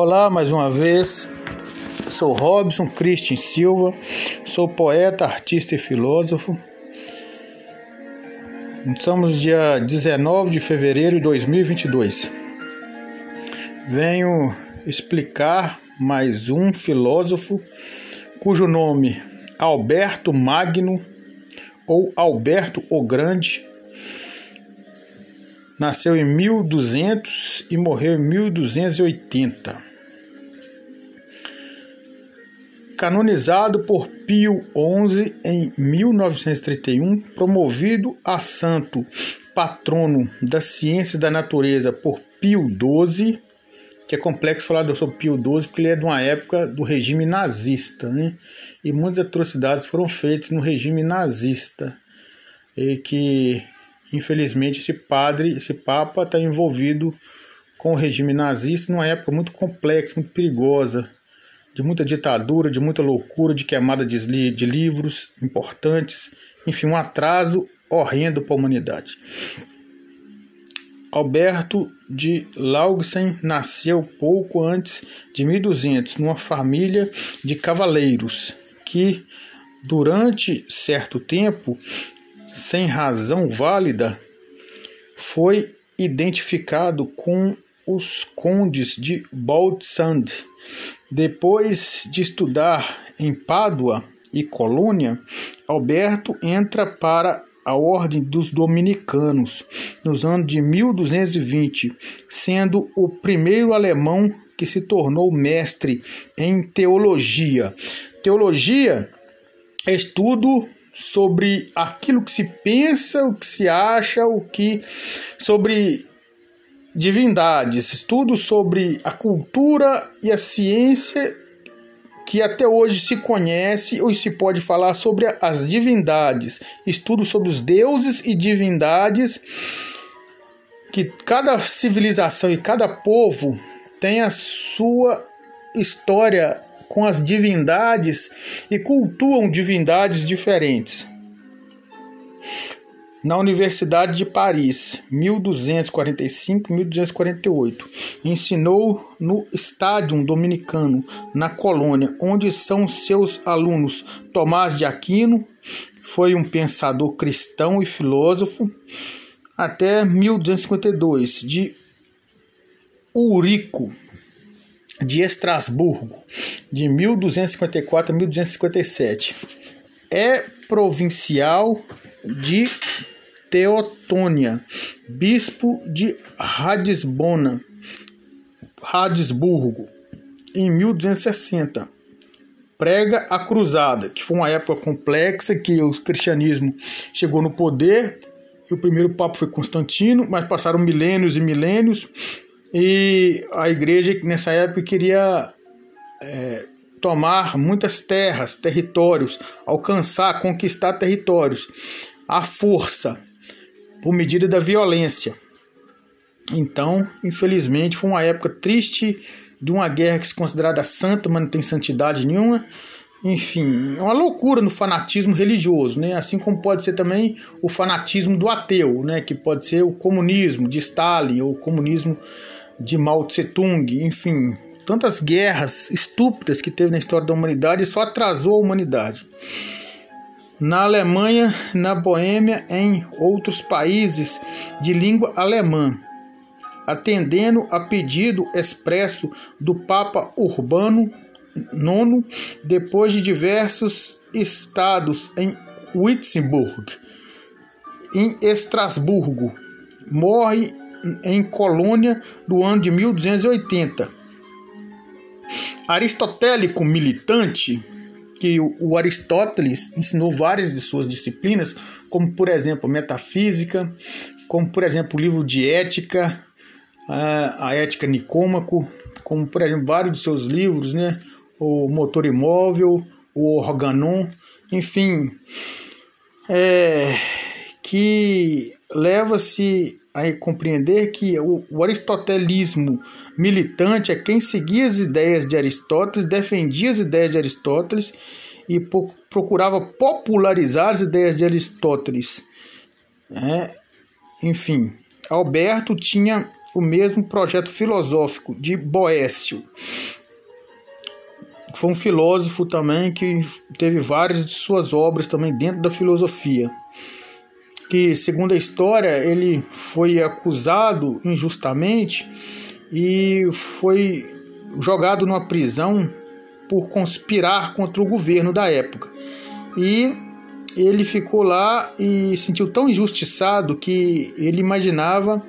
Olá, mais uma vez. Sou Robson Christian Silva, sou poeta, artista e filósofo. Estamos dia 19 de fevereiro de 2022. Venho explicar mais um filósofo cujo nome Alberto Magno ou Alberto o Grande nasceu em 1200 e morreu em 1280. Canonizado por Pio XI em 1931, promovido a santo patrono das ciências da natureza por Pio XII, que é complexo falar sobre Pio XII porque ele é de uma época do regime nazista, né? E muitas atrocidades foram feitas no regime nazista, e que infelizmente esse padre, esse papa está envolvido com o regime nazista numa época muito complexa, muito perigosa, de muita ditadura, de muita loucura, de queimada de, de livros importantes, enfim, um atraso horrendo para a humanidade. Alberto de Laugsen nasceu pouco antes de 1200 numa família de cavaleiros que, durante certo tempo, sem razão válida, foi identificado com os condes de Baldsand. Depois de estudar em Pádua e Colônia, Alberto entra para a Ordem dos Dominicanos nos anos de 1220, sendo o primeiro alemão que se tornou mestre em teologia. Teologia é estudo sobre aquilo que se pensa, o que se acha, o que sobre divindades, estudo sobre a cultura e a ciência que até hoje se conhece ou se pode falar sobre as divindades, estudo sobre os deuses e divindades que cada civilização e cada povo tem a sua história com as divindades e cultuam divindades diferentes. Na Universidade de Paris, 1245-1248, ensinou no Estádio Dominicano, na colônia, onde são seus alunos Tomás de Aquino, foi um pensador cristão e filósofo, até 1252, de Urico, de Estrasburgo, de 1254 a 1257. É provincial de Teotônia, bispo de Radisbona, Radisburgo, em 1260. Prega a cruzada, que foi uma época complexa que o cristianismo chegou no poder. E o primeiro papa foi Constantino, mas passaram milênios e milênios e a igreja nessa época queria é, tomar muitas terras, territórios, alcançar, conquistar territórios, à força, por medida da violência. Então, infelizmente, foi uma época triste de uma guerra que se considerada santa, mas não tem santidade nenhuma. Enfim, é uma loucura no fanatismo religioso, né? Assim como pode ser também o fanatismo do ateu, né? Que pode ser o comunismo de Stalin ou o comunismo de Mao Tse Tung, enfim, tantas guerras estúpidas que teve na história da humanidade só atrasou a humanidade. Na Alemanha, na Boêmia, em outros países de língua alemã, atendendo a pedido expresso do Papa Urbano IX, depois de diversos estados em Wittenberg, em Estrasburgo, morre em Colônia do ano de 1280. Aristotélico militante, que o Aristóteles ensinou várias de suas disciplinas, como por exemplo metafísica, como por exemplo o livro de ética, a ética Nicômaco, como por exemplo vários de seus livros, né? o motor imóvel, o organon, enfim, é, que leva-se a compreender que o, o, aristotelismo militante é quem seguia as ideias de Aristóteles, defendia as ideias de Aristóteles e procurava popularizar as ideias de Aristóteles. É, enfim, Alberto tinha o mesmo projeto filosófico de Boécio. Foi um filósofo também que teve várias de suas obras também dentro da filosofia. Que, segundo a história, ele foi acusado injustamente e foi jogado numa prisão por conspirar contra o governo da época. E ele ficou lá e sentiu tão injustiçado que ele imaginava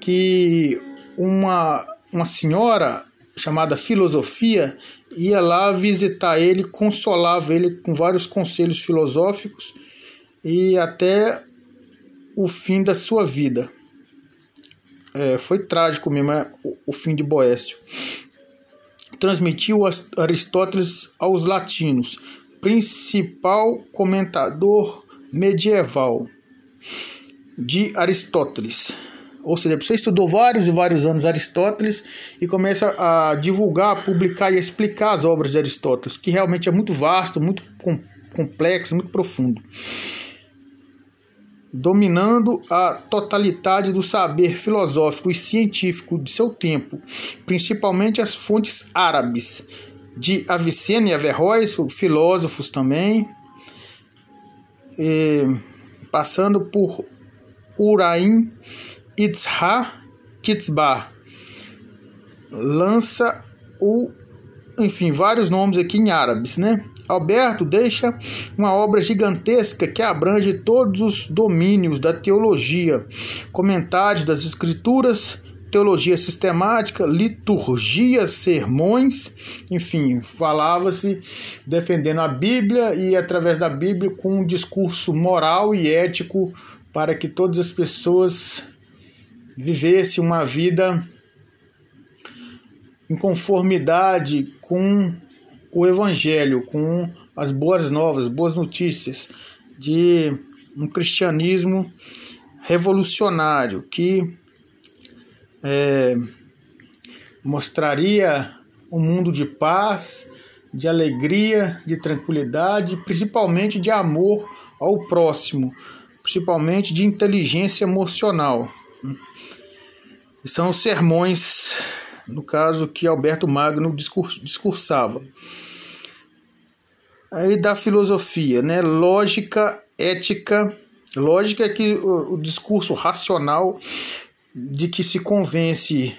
que uma, uma senhora chamada Filosofia ia lá visitar ele, consolava ele com vários conselhos filosóficos e até o fim da sua vida. É, foi trágico mesmo é, o, o fim de Boécio transmitiu Aristóteles aos latinos, principal comentador medieval de Aristóteles. Ou seja, você estudou vários e vários anos Aristóteles e começa a divulgar, publicar e explicar as obras de Aristóteles, que realmente é muito vasto, muito complexo, muito profundo dominando a totalidade do saber filosófico e científico de seu tempo, principalmente as fontes árabes de Avicena e Averroes, filósofos também, passando por Uraim Itzha Kitzbar, lança o, enfim, vários nomes aqui em árabes, né? Alberto deixa uma obra gigantesca que abrange todos os domínios da teologia, comentários das escrituras, teologia sistemática, liturgia, sermões, enfim, falava-se defendendo a Bíblia e através da Bíblia com um discurso moral e ético para que todas as pessoas vivessem uma vida em conformidade com o Evangelho, com as boas novas, boas notícias de um cristianismo revolucionário que é, mostraria um mundo de paz, de alegria, de tranquilidade, principalmente de amor ao próximo, principalmente de inteligência emocional. São os sermões no caso que Alberto Magno discursava. Aí da filosofia, né? Lógica, ética. Lógica é que o, o discurso racional de que se convence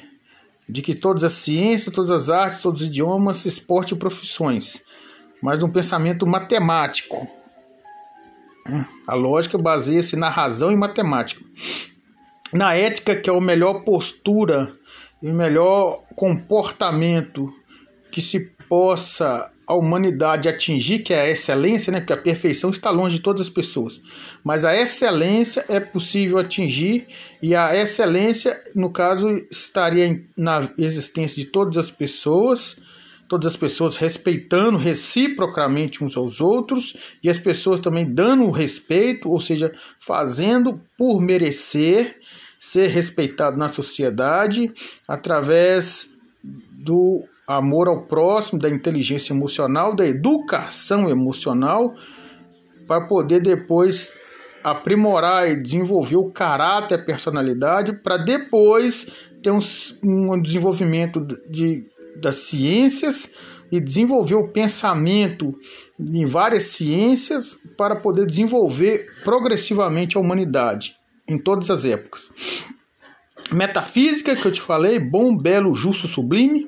de que todas as ciências, todas as artes, todos os idiomas, esporte e profissões, mas de um pensamento matemático. A lógica baseia-se na razão e matemática. Na ética, que é a melhor postura e melhor comportamento que se possa a humanidade atingir, que é a excelência, né? porque a perfeição está longe de todas as pessoas. Mas a excelência é possível atingir, e a excelência, no caso, estaria na existência de todas as pessoas, todas as pessoas respeitando reciprocamente uns aos outros, e as pessoas também dando o respeito, ou seja, fazendo por merecer ser respeitado na sociedade através do amor ao próximo, da inteligência emocional, da educação emocional, para poder depois aprimorar e desenvolver o caráter, a personalidade, para depois ter um, um desenvolvimento de, das ciências e desenvolver o pensamento em várias ciências para poder desenvolver progressivamente a humanidade em todas as épocas. Metafísica, que eu te falei, bom, belo, justo, sublime.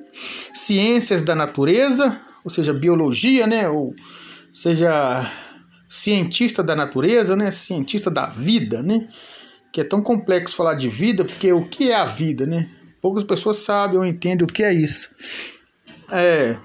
Ciências da natureza, ou seja, biologia, né? Ou seja, cientista da natureza, né? Cientista da vida, né? Que é tão complexo falar de vida, porque o que é a vida, né? Poucas pessoas sabem ou entendem o que é isso. É,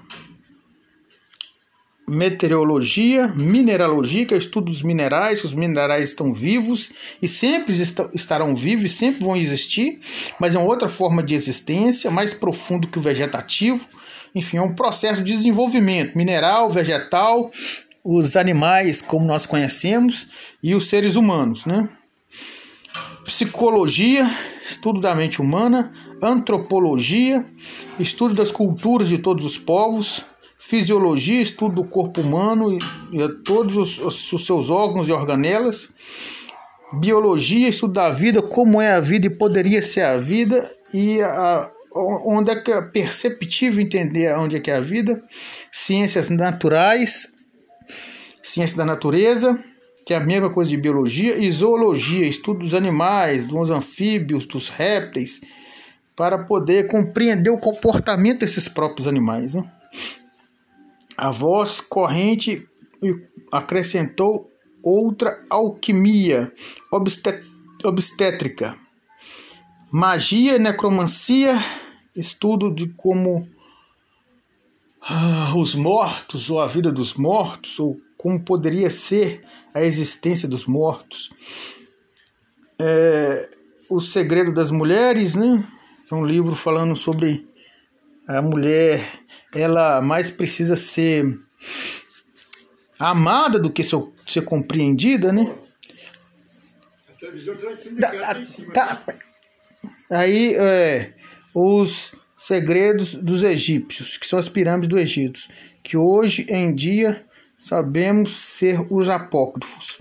meteorologia, mineralogia, que é estudo dos minerais, os minerais estão vivos e sempre estarão vivos, sempre vão existir, mas é uma outra forma de existência, mais profundo que o vegetativo. Enfim, é um processo de desenvolvimento mineral, vegetal, os animais como nós conhecemos e os seres humanos, né? Psicologia, estudo da mente humana, antropologia, estudo das culturas de todos os povos, fisiologia, estudo do corpo humano e, e todos os, os, seus órgãos e organelas, biologia, estudo da vida, como é a vida e poderia ser a vida, e a, onde é que é perceptível entender onde é que é a vida, ciências naturais, ciência da natureza, que é a mesma coisa de biologia, e zoologia, estudo dos animais, dos anfíbios, dos répteis, para poder compreender o comportamento desses próprios animais. Né? A voz corrente acrescentou outra alquimia obstétrica, magia, necromancia, estudo de como ah, os mortos ou a vida dos mortos ou como poderia ser a existência dos mortos. É, o Segredo das Mulheres, né? É um livro falando sobre a mulher, ela mais precisa ser amada do que ser compreendida, né? A televisão tá, tá, Aí, é, os segredos dos egípcios, que são as pirâmides do Egito, que hoje em dia sabemos ser os apócrifos.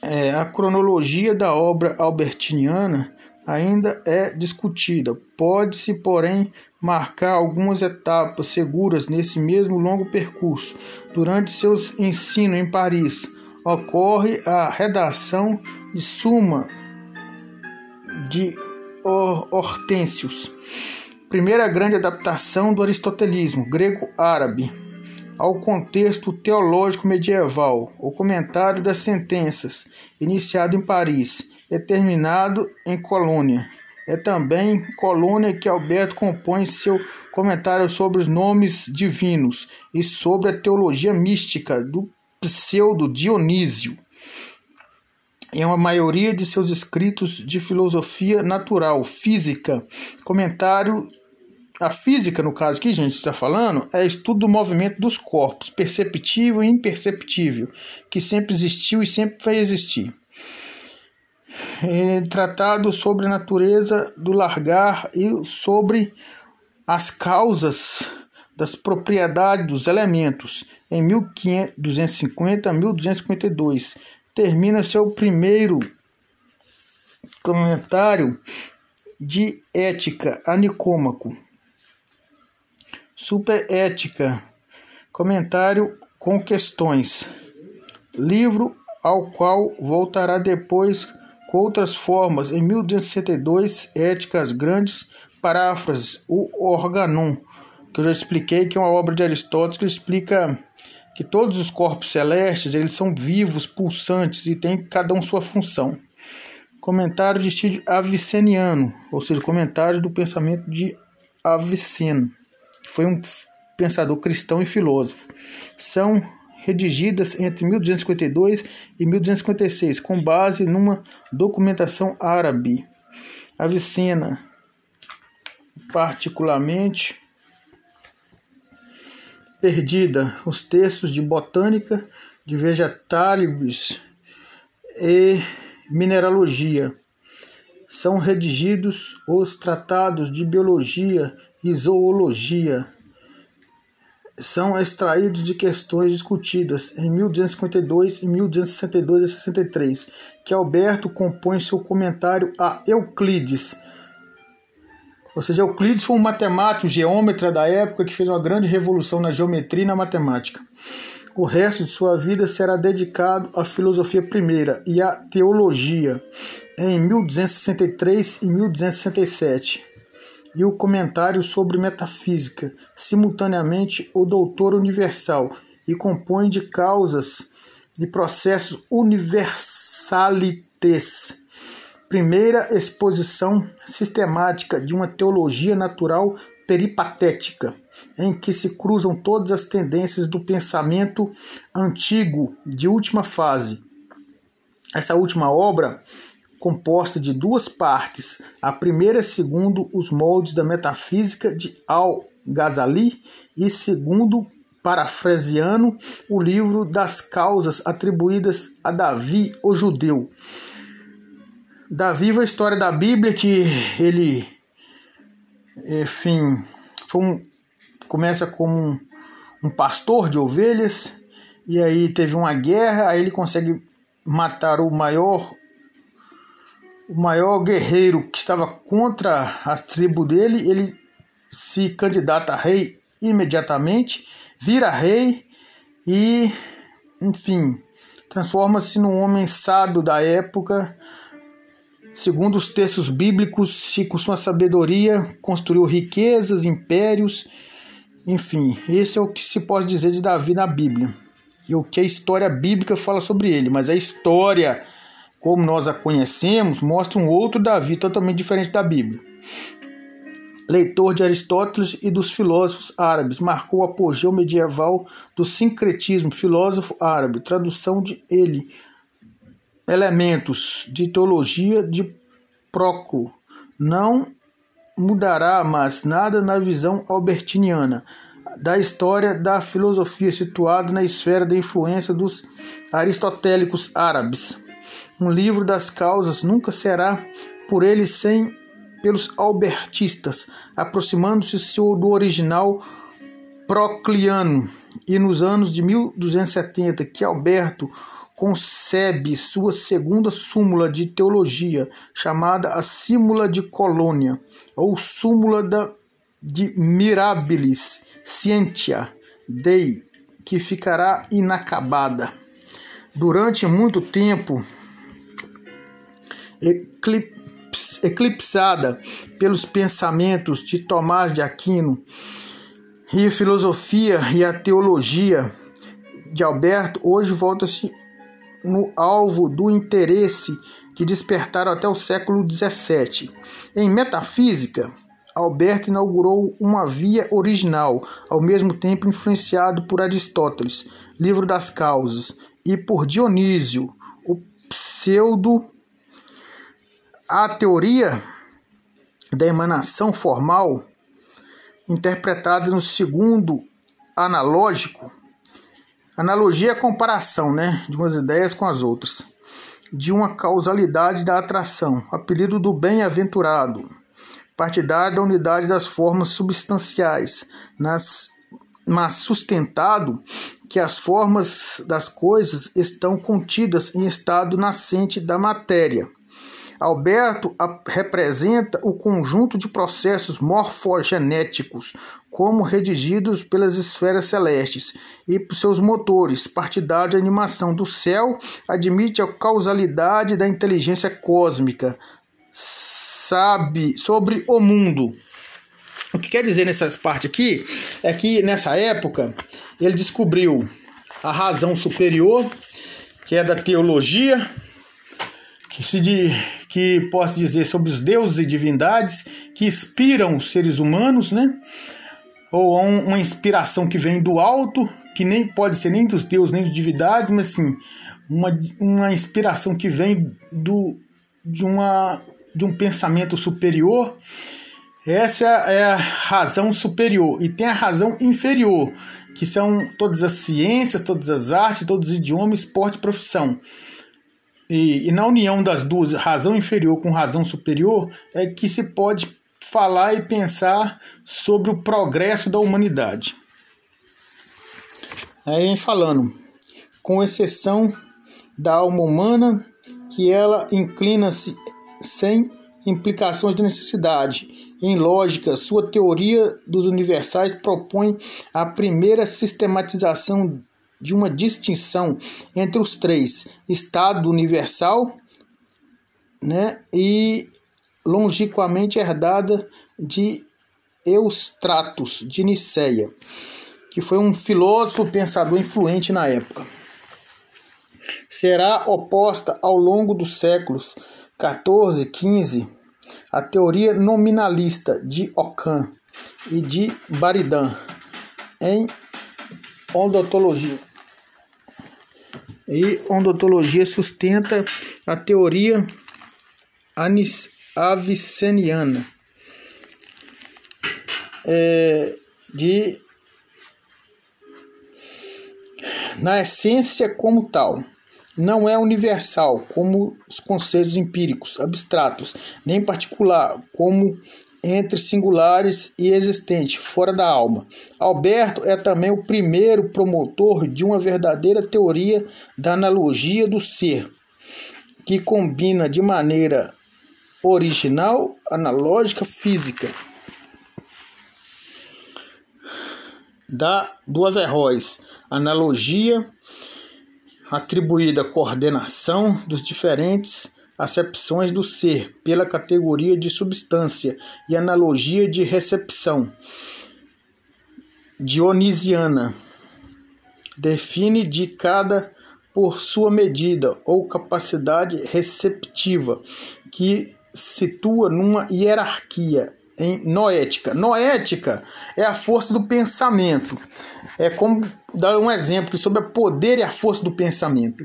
É, a cronologia da obra albertiniana ainda é discutida. Pode-se, porém, marcar algumas etapas seguras nesse mesmo longo percurso. Durante seus ensino em Paris, ocorre a redação de Suma de Hortêncios, primeira grande adaptação do aristotelismo grego-árabe ao contexto teológico medieval, o comentário das sentenças, iniciado em Paris e terminado em Colônia. É também Colônia que Alberto compõe seu comentário sobre os nomes divinos e sobre a teologia mística do pseudo Dionísio em uma maioria de seus escritos de filosofia natural, física, comentário. A física, no caso que a gente está falando, é estudo do movimento dos corpos, perceptível e imperceptível, que sempre existiu e sempre vai existir. É tratado sobre a natureza do largar e sobre as causas das propriedades dos elementos, em 1250 a 1252 termina seu primeiro comentário de ética a Nicômaco. Superética, comentário com questões. Livro ao qual voltará depois com outras formas em 1262, Éticas Grandes, paráfrases, o Organon, que eu já expliquei que é uma obra de Aristóteles que explica que todos os corpos celestes eles são vivos, pulsantes e têm cada um sua função. Comentário de estilo aviceniano, ou seja, comentário do pensamento de Aviceno, que foi um pensador cristão e filósofo. São redigidas entre 1252 e 1256, com base numa documentação árabe. Avicena, particularmente, perdida os textos de botânica, de vegetais e mineralogia. São redigidos os tratados de biologia e zoologia. São extraídos de questões discutidas em 1252 e 1262 a 63, que Alberto compõe seu comentário a Euclides, ou seja, Euclides foi um matemático, geômetra da época que fez uma grande revolução na geometria e na matemática. O resto de sua vida será dedicado à filosofia primeira e à teologia, em 1263 e 1267, e o comentário sobre metafísica, simultaneamente o Doutor Universal, e compõe de causas e processos universalites primeira exposição sistemática de uma teologia natural peripatética, em que se cruzam todas as tendências do pensamento antigo de última fase. Essa última obra, composta de duas partes, a primeira segundo os moldes da metafísica de Al-Ghazali e segundo parafraseando o livro das causas atribuídas a Davi, o judeu. Davi, a história da Bíblia que ele, enfim, um, começa como um, um pastor de ovelhas e aí teve uma guerra, aí ele consegue matar o maior o maior guerreiro que estava contra a tribo dele, ele se candidata a rei imediatamente, vira rei e, enfim, transforma-se num homem sábio da época. Segundo os textos bíblicos, com sua sabedoria construiu riquezas, impérios, enfim, esse é o que se pode dizer de Davi na Bíblia. E o que a história bíblica fala sobre ele, mas a história, como nós a conhecemos, mostra um outro Davi totalmente diferente da Bíblia leitor de Aristóteles e dos filósofos árabes, marcou o apogeu medieval do sincretismo filósofo árabe, tradução de ele, elementos de teologia de Proclo. Não mudará mais nada na visão albertiniana da história da filosofia situada na esfera da influência dos aristotélicos árabes. Um livro das causas nunca será por ele sem pelos albertistas, aproximando-se do original procliano, e nos anos de 1270 que Alberto concebe sua segunda súmula de teologia, chamada a Súmula de Colônia, ou Súmula da, de Mirabilis Scientia Dei, que ficará inacabada. Durante muito tempo, eclipsada pelos pensamentos de Tomás de Aquino e a filosofia e a teologia de Alberto, hoje volta-se no alvo do interesse que despertaram até o século XVII. Em metafísica, Alberto inaugurou uma via original, ao mesmo tempo influenciado por Aristóteles, Livro das Causas, e por Dionísio, o pseudo a teoria da emanação formal, interpretada no segundo analógico, analogia é a comparação né, de umas ideias com as outras, de uma causalidade da atração, apelido do bem-aventurado, partidário da unidade das formas substanciais, nas, mas sustentado que as formas das coisas estão contidas em estado nascente da matéria Alberto representa o conjunto de processos morfogenéticos, como redigidos pelas esferas celestes e por seus motores. Partidário de animação do céu, admite a causalidade da inteligência cósmica, sabe sobre o mundo. O que quer dizer nessa parte aqui é que nessa época ele descobriu a razão superior, que é da teologia, que se de, que posso dizer sobre os deuses e divindades que inspiram os seres humanos, né? Ou uma inspiração que vem do alto, que nem pode ser nem dos deuses nem das divindades, mas sim uma, uma inspiração que vem do, de, uma, de um pensamento superior. Essa é a razão superior. E tem a razão inferior, que são todas as ciências, todas as artes, todos os idiomas, esporte e profissão. E, e na união das duas, razão inferior com razão superior, é que se pode falar e pensar sobre o progresso da humanidade. Aí vem falando, com exceção da alma humana, que ela inclina-se sem implicações de necessidade. Em lógica, sua teoria dos universais propõe a primeira sistematização de uma distinção entre os três: Estado universal né, e longiquamente herdada de Eustratos de Niceia, que foi um filósofo pensador influente na época. Será oposta ao longo dos séculos 14 e 15 a teoria nominalista de Ockham e de Baridan em odontologia. E odontologia sustenta a teoria aviceniana é, de na essência como tal não é universal como os conceitos empíricos abstratos nem particular como entre singulares e existente, fora da alma. Alberto é também o primeiro promotor de uma verdadeira teoria da analogia do ser, que combina de maneira original analógica física da do Averroes, analogia atribuída coordenação dos diferentes acepções do ser pela categoria de substância e analogia de recepção dionisiana define de cada por sua medida ou capacidade receptiva que situa numa hierarquia em noética. Noética é a força do pensamento. É como dar um exemplo sobre o poder e a força do pensamento.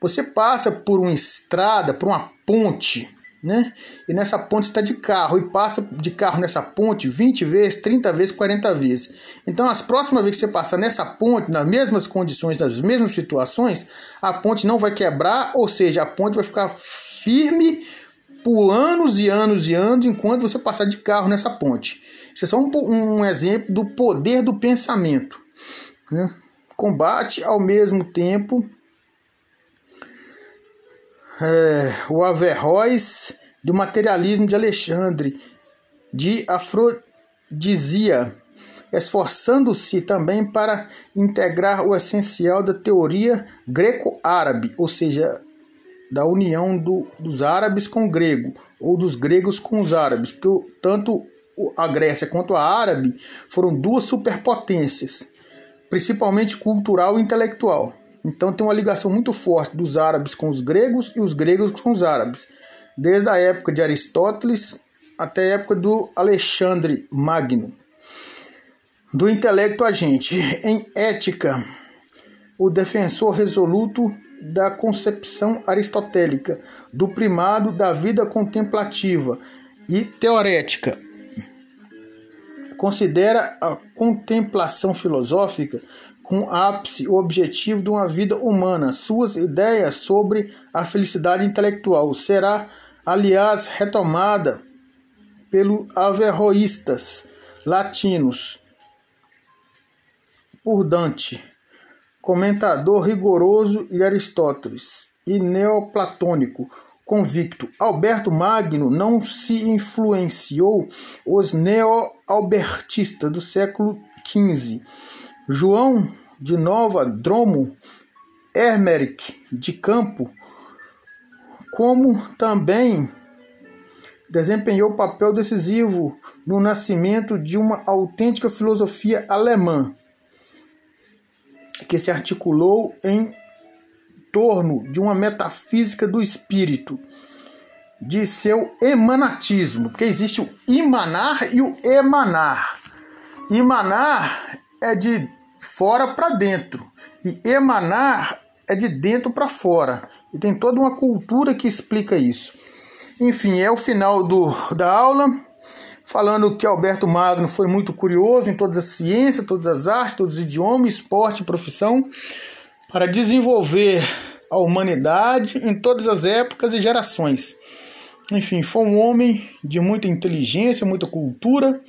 Você passa por uma estrada, por uma ponte, né? E nessa ponte está de carro e passa de carro nessa ponte 20 vezes, 30 vezes, 40 vezes. Então, as próximas vezes que você passar nessa ponte, nas mesmas condições, nas mesmas situações, a ponte não vai quebrar, ou seja, a ponte vai ficar firme por anos e anos e anos enquanto você passar de carro nessa ponte. Isso é só um, um exemplo do poder do pensamento. Né? Combate ao mesmo tempo. É, o Averroes do materialismo de Alexandre, de afrodisia, esforçando-se também para integrar o essencial da teoria greco-árabe, ou seja, da união do, dos árabes com o grego, ou dos gregos com os árabes, porque tanto a Grécia quanto a árabe foram duas superpotências, principalmente cultural e intelectual. Então tem uma ligação muito forte dos árabes com os gregos e os gregos com os árabes, desde a época de Aristóteles até a época do Alexandre Magno. Do intelecto agente, em ética, o defensor resoluto da concepção aristotélica do primado da vida contemplativa e teorética. Considera a contemplação filosófica com ápice o objetivo de uma vida humana. Suas ideias sobre a felicidade intelectual será, aliás, retomada pelos averroístas latinos por Dante comentador rigoroso e Aristóteles, e neoplatônico convicto. Alberto Magno não se influenciou os neo-albertistas do século XV. João de Nova Dromo, Hermeric de Campo, como também desempenhou papel decisivo no nascimento de uma autêntica filosofia alemã que se articulou em torno de uma metafísica do espírito, de seu emanatismo, porque existe o imanar e o emanar. Imanar é de fora para dentro e emanar é de dentro para fora. E tem toda uma cultura que explica isso. Enfim, é o final do, da aula falando que Alberto Magno foi muito curioso em todas as ciências, todas as artes, todos os idiomas, esporte profissão, para desenvolver a humanidade em todas as épocas e gerações. Enfim, foi um homem de muita inteligência, muita cultura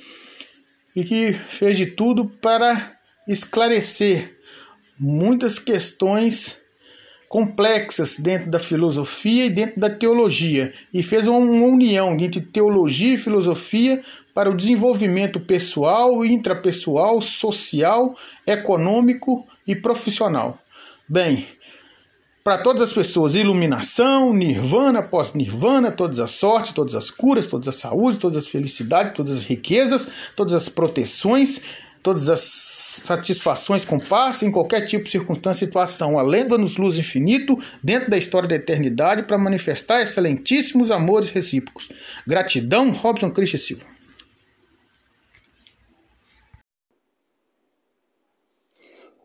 e que fez de tudo para esclarecer muitas questões complexas dentro da filosofia e dentro da teologia, e fez uma união entre teologia e filosofia para o desenvolvimento pessoal, intrapessoal, social, econômico e profissional. Bem, para todas as pessoas, iluminação, nirvana, pós-nirvana, todas as sortes, todas as curas, todas as saúdes, todas as felicidades, todas as riquezas, todas as proteções, todas as satisfações com paz em qualquer tipo de circunstância situação, além do nos luz infinito dentro da história da eternidade para manifestar excelentíssimos amores recíprocos. Gratidão, Robson Christian Silva.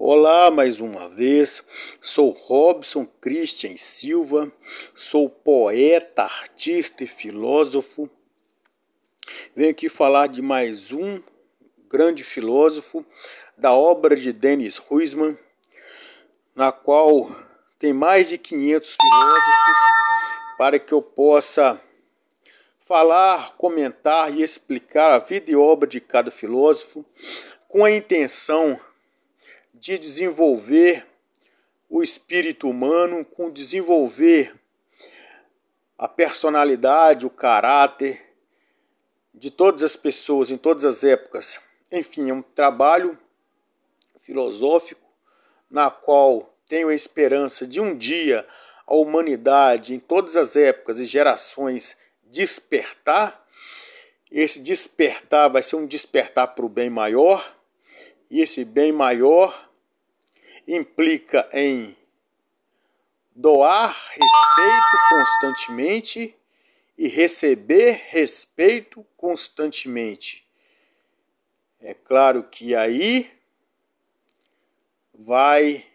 Olá mais uma vez, sou Robson Christian Silva, sou poeta, artista e filósofo. Venho aqui falar de mais um grande filósofo, da obra de Dennis Huisman, na qual tem mais de 500 filósofos, para que eu possa falar, comentar e explicar a vida e obra de cada filósofo, com a intenção de desenvolver o espírito humano, com desenvolver a personalidade, o caráter de todas as pessoas em todas as épocas. Enfim, é um trabalho filosófico na qual tenho a esperança de um dia a humanidade em todas as épocas e gerações despertar. Esse despertar vai ser um despertar para o bem maior, e esse bem maior implica em doar respeito constantemente e receber respeito constantemente. É claro que aí vai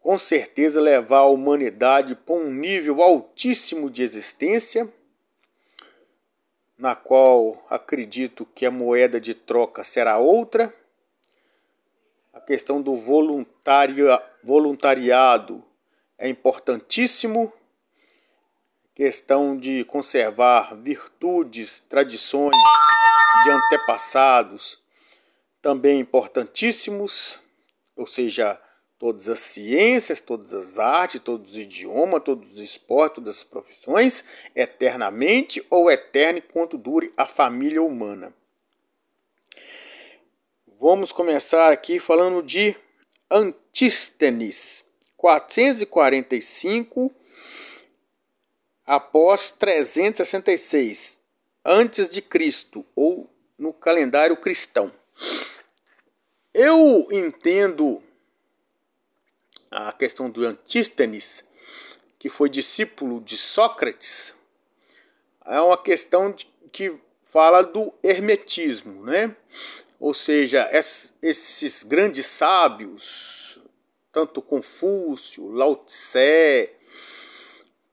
com certeza levar a humanidade para um nível altíssimo de existência, na qual acredito que a moeda de troca será outra. A questão do voluntaria, voluntariado é importantíssimo. Questão de conservar virtudes, tradições de antepassados também importantíssimos, ou seja, todas as ciências, todas as artes, todos os idiomas, todos os esportes, todas as profissões, eternamente ou eterno quanto dure a família humana. Vamos começar aqui falando de Antístenes. 445 após 366 antes de Cristo ou no calendário cristão. Eu entendo a questão do Antístenes, que foi discípulo de Sócrates, é uma questão de, que fala do hermetismo, né? Ou seja, esses grandes sábios, tanto Confúcio, Lao Tse,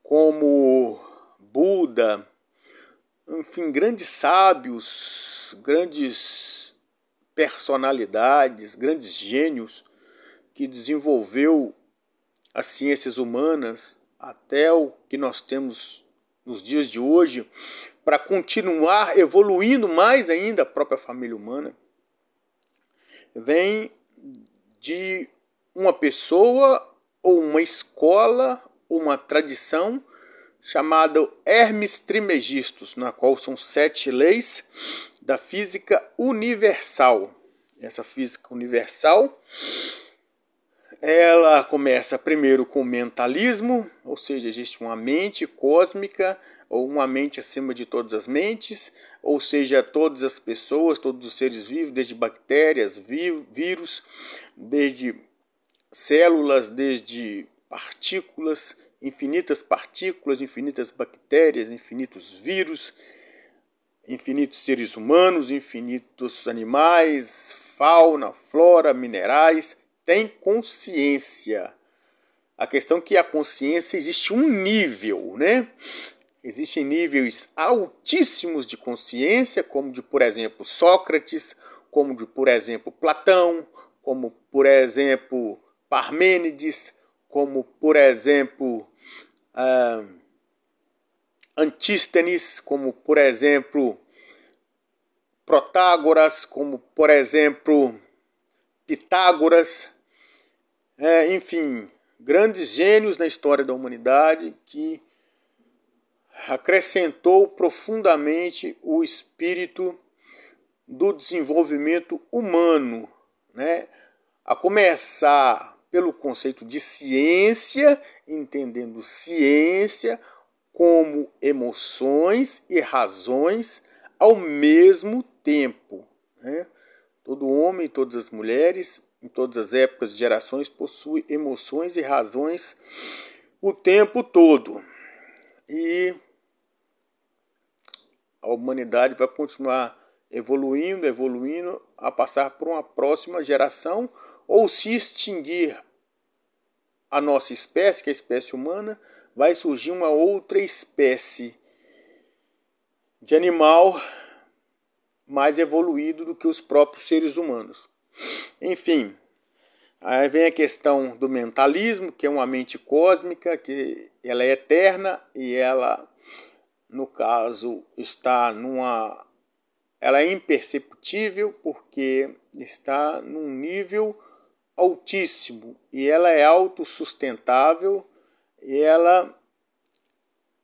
como Buda, enfim, grandes sábios, grandes personalidades, grandes gênios que desenvolveu as ciências humanas até o que nós temos nos dias de hoje, para continuar evoluindo mais ainda a própria família humana, vem de uma pessoa ou uma escola uma tradição chamada Hermes Trimegistus, na qual são sete leis da física universal. Essa física universal ela começa primeiro com o mentalismo, ou seja, existe uma mente cósmica ou uma mente acima de todas as mentes, ou seja, todas as pessoas, todos os seres vivos, desde bactérias, vírus, desde células, desde partículas, infinitas partículas, infinitas bactérias, infinitos vírus, infinitos seres humanos, infinitos animais, fauna, flora, minerais, tem consciência. A questão é que a consciência existe um nível, né? Existem níveis altíssimos de consciência, como de, por exemplo, Sócrates, como de, por exemplo, Platão, como, por exemplo, Parmênides, como por exemplo uh, Antístenes, como por exemplo Protágoras, como por exemplo Pitágoras, é, enfim, grandes gênios na história da humanidade que acrescentou profundamente o espírito do desenvolvimento humano, né? A começar pelo conceito de ciência, entendendo ciência como emoções e razões ao mesmo tempo. Né? Todo homem, todas as mulheres, em todas as épocas e gerações, possui emoções e razões o tempo todo. E a humanidade vai continuar evoluindo, evoluindo, a passar por uma próxima geração ou se extinguir a nossa espécie, que é a espécie humana, vai surgir uma outra espécie de animal mais evoluído do que os próprios seres humanos. Enfim, aí vem a questão do mentalismo, que é uma mente cósmica, que ela é eterna e ela, no caso, está numa ela é imperceptível porque está num nível altíssimo e ela é autossustentável e ela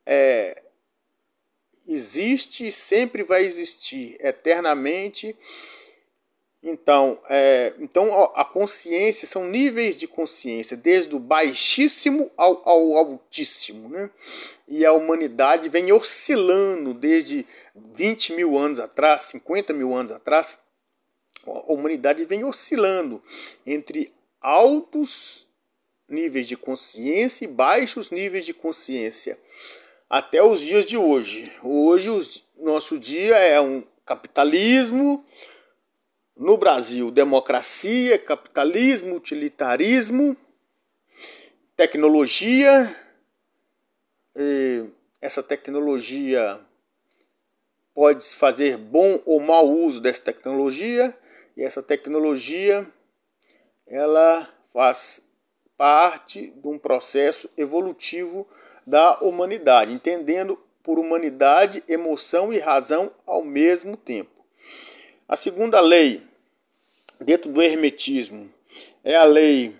é, existe e sempre vai existir eternamente. Então, é, então a consciência são níveis de consciência, desde o baixíssimo ao, ao altíssimo. Né? E a humanidade vem oscilando desde 20 mil anos atrás, 50 mil anos atrás. A humanidade vem oscilando entre altos níveis de consciência e baixos níveis de consciência até os dias de hoje. Hoje, o nosso dia é um capitalismo, no Brasil, democracia, capitalismo, utilitarismo, tecnologia. essa tecnologia pode fazer bom ou mau uso dessa tecnologia, e essa tecnologia ela faz parte de um processo evolutivo da humanidade, entendendo por humanidade, emoção e razão ao mesmo tempo. A segunda lei, dentro do hermetismo, é a lei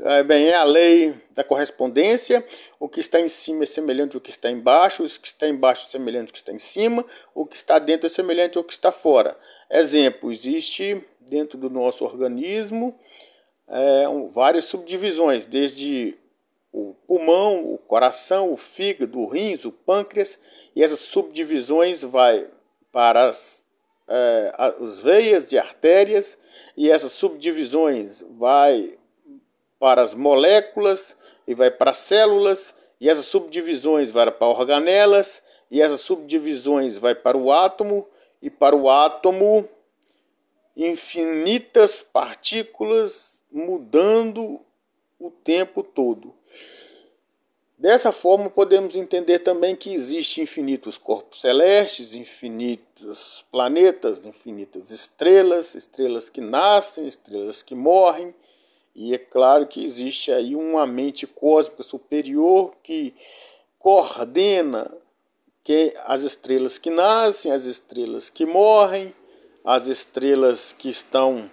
é, bem, é a lei da correspondência. O que está em cima é semelhante ao que está embaixo, o que está embaixo é semelhante ao que está em cima, o que está dentro é semelhante ao que está fora. Exemplo: existe dentro do nosso organismo é, várias subdivisões, desde o pulmão, o coração, o fígado, o rins, o pâncreas, e essas subdivisões vai para as, é, as veias e artérias, e essas subdivisões vai para as moléculas e vai para as células, e essas subdivisões vai para organelas, e essas subdivisões vai para o átomo, e para o átomo infinitas partículas mudando o tempo todo. Dessa forma, podemos entender também que existem infinitos corpos celestes, infinitos planetas, infinitas estrelas, estrelas que nascem, estrelas que morrem, e é claro que existe aí uma mente cósmica superior que coordena que as estrelas que nascem, as estrelas que morrem, as estrelas que estão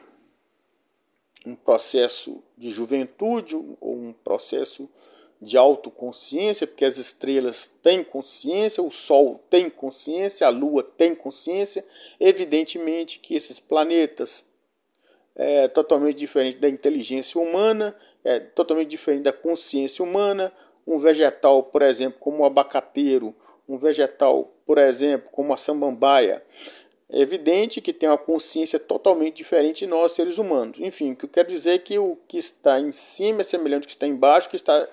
em processo de juventude ou um processo de autoconsciência, porque as estrelas têm consciência, o Sol tem consciência, a Lua tem consciência. Evidentemente que esses planetas é totalmente diferente da inteligência humana, é totalmente diferente da consciência humana. Um vegetal, por exemplo, como o abacateiro, um vegetal, por exemplo, como a samambaia, é evidente que tem uma consciência totalmente diferente de nós, seres humanos. Enfim, o que eu quero dizer é que o que está em cima é semelhante ao que está embaixo, o que está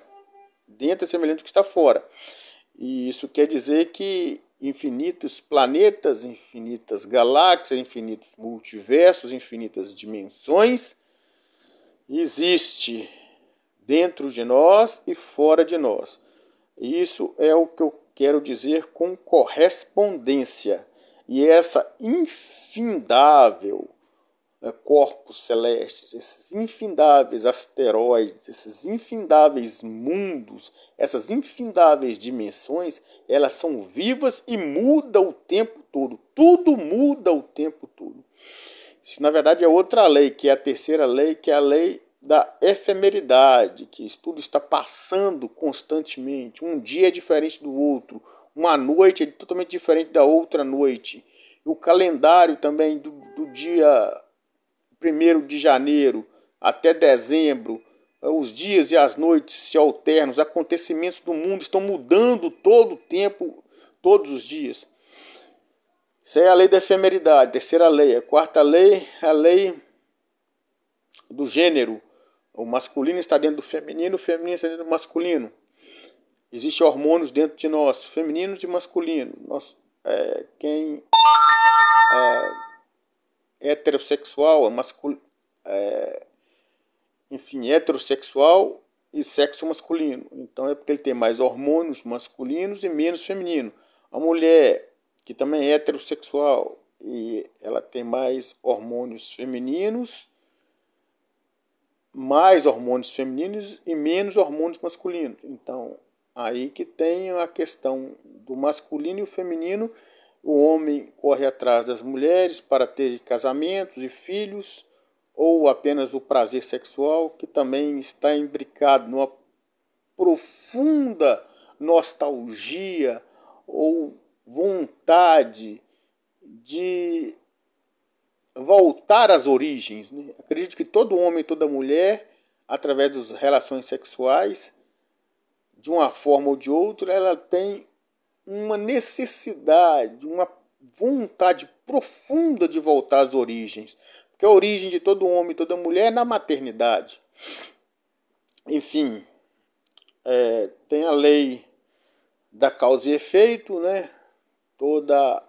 dentro é semelhante ao que está fora. E isso quer dizer que infinitos planetas, infinitas galáxias, infinitos multiversos, infinitas dimensões existe dentro de nós e fora de nós. Isso é o que eu quero dizer com correspondência. E essa infindável corpos celestes, esses infindáveis asteroides, esses infindáveis mundos, essas infindáveis dimensões, elas são vivas e mudam o tempo todo. Tudo muda o tempo todo. Isso, na verdade, é outra lei, que é a terceira lei, que é a lei da efemeridade, que tudo está passando constantemente. Um dia é diferente do outro, uma noite é totalmente diferente da outra noite. O calendário também do, do dia 1 de janeiro até dezembro, eh, os dias e as noites se alternam, os acontecimentos do mundo estão mudando todo o tempo, todos os dias. Isso é a lei da efemeridade, terceira lei. A quarta lei é a lei do gênero. O masculino está dentro do feminino, o feminino está dentro do masculino. Existem hormônios dentro de nós, femininos e masculinos. É, quem é, heterossexual, masculino, é, enfim, heterossexual e sexo masculino. Então é porque ele tem mais hormônios masculinos e menos feminino. A mulher que também é heterossexual e ela tem mais hormônios femininos, mais hormônios femininos e menos hormônios masculinos. Então, aí que tem a questão do masculino e o feminino o homem corre atrás das mulheres para ter casamentos e filhos, ou apenas o prazer sexual, que também está imbricado numa profunda nostalgia ou vontade de voltar às origens. Né? Acredito que todo homem e toda mulher, através das relações sexuais, de uma forma ou de outra, ela tem uma necessidade, uma vontade profunda de voltar às origens. Porque a origem de todo homem e toda mulher é na maternidade. Enfim, é, tem a lei da causa e efeito, né? Toda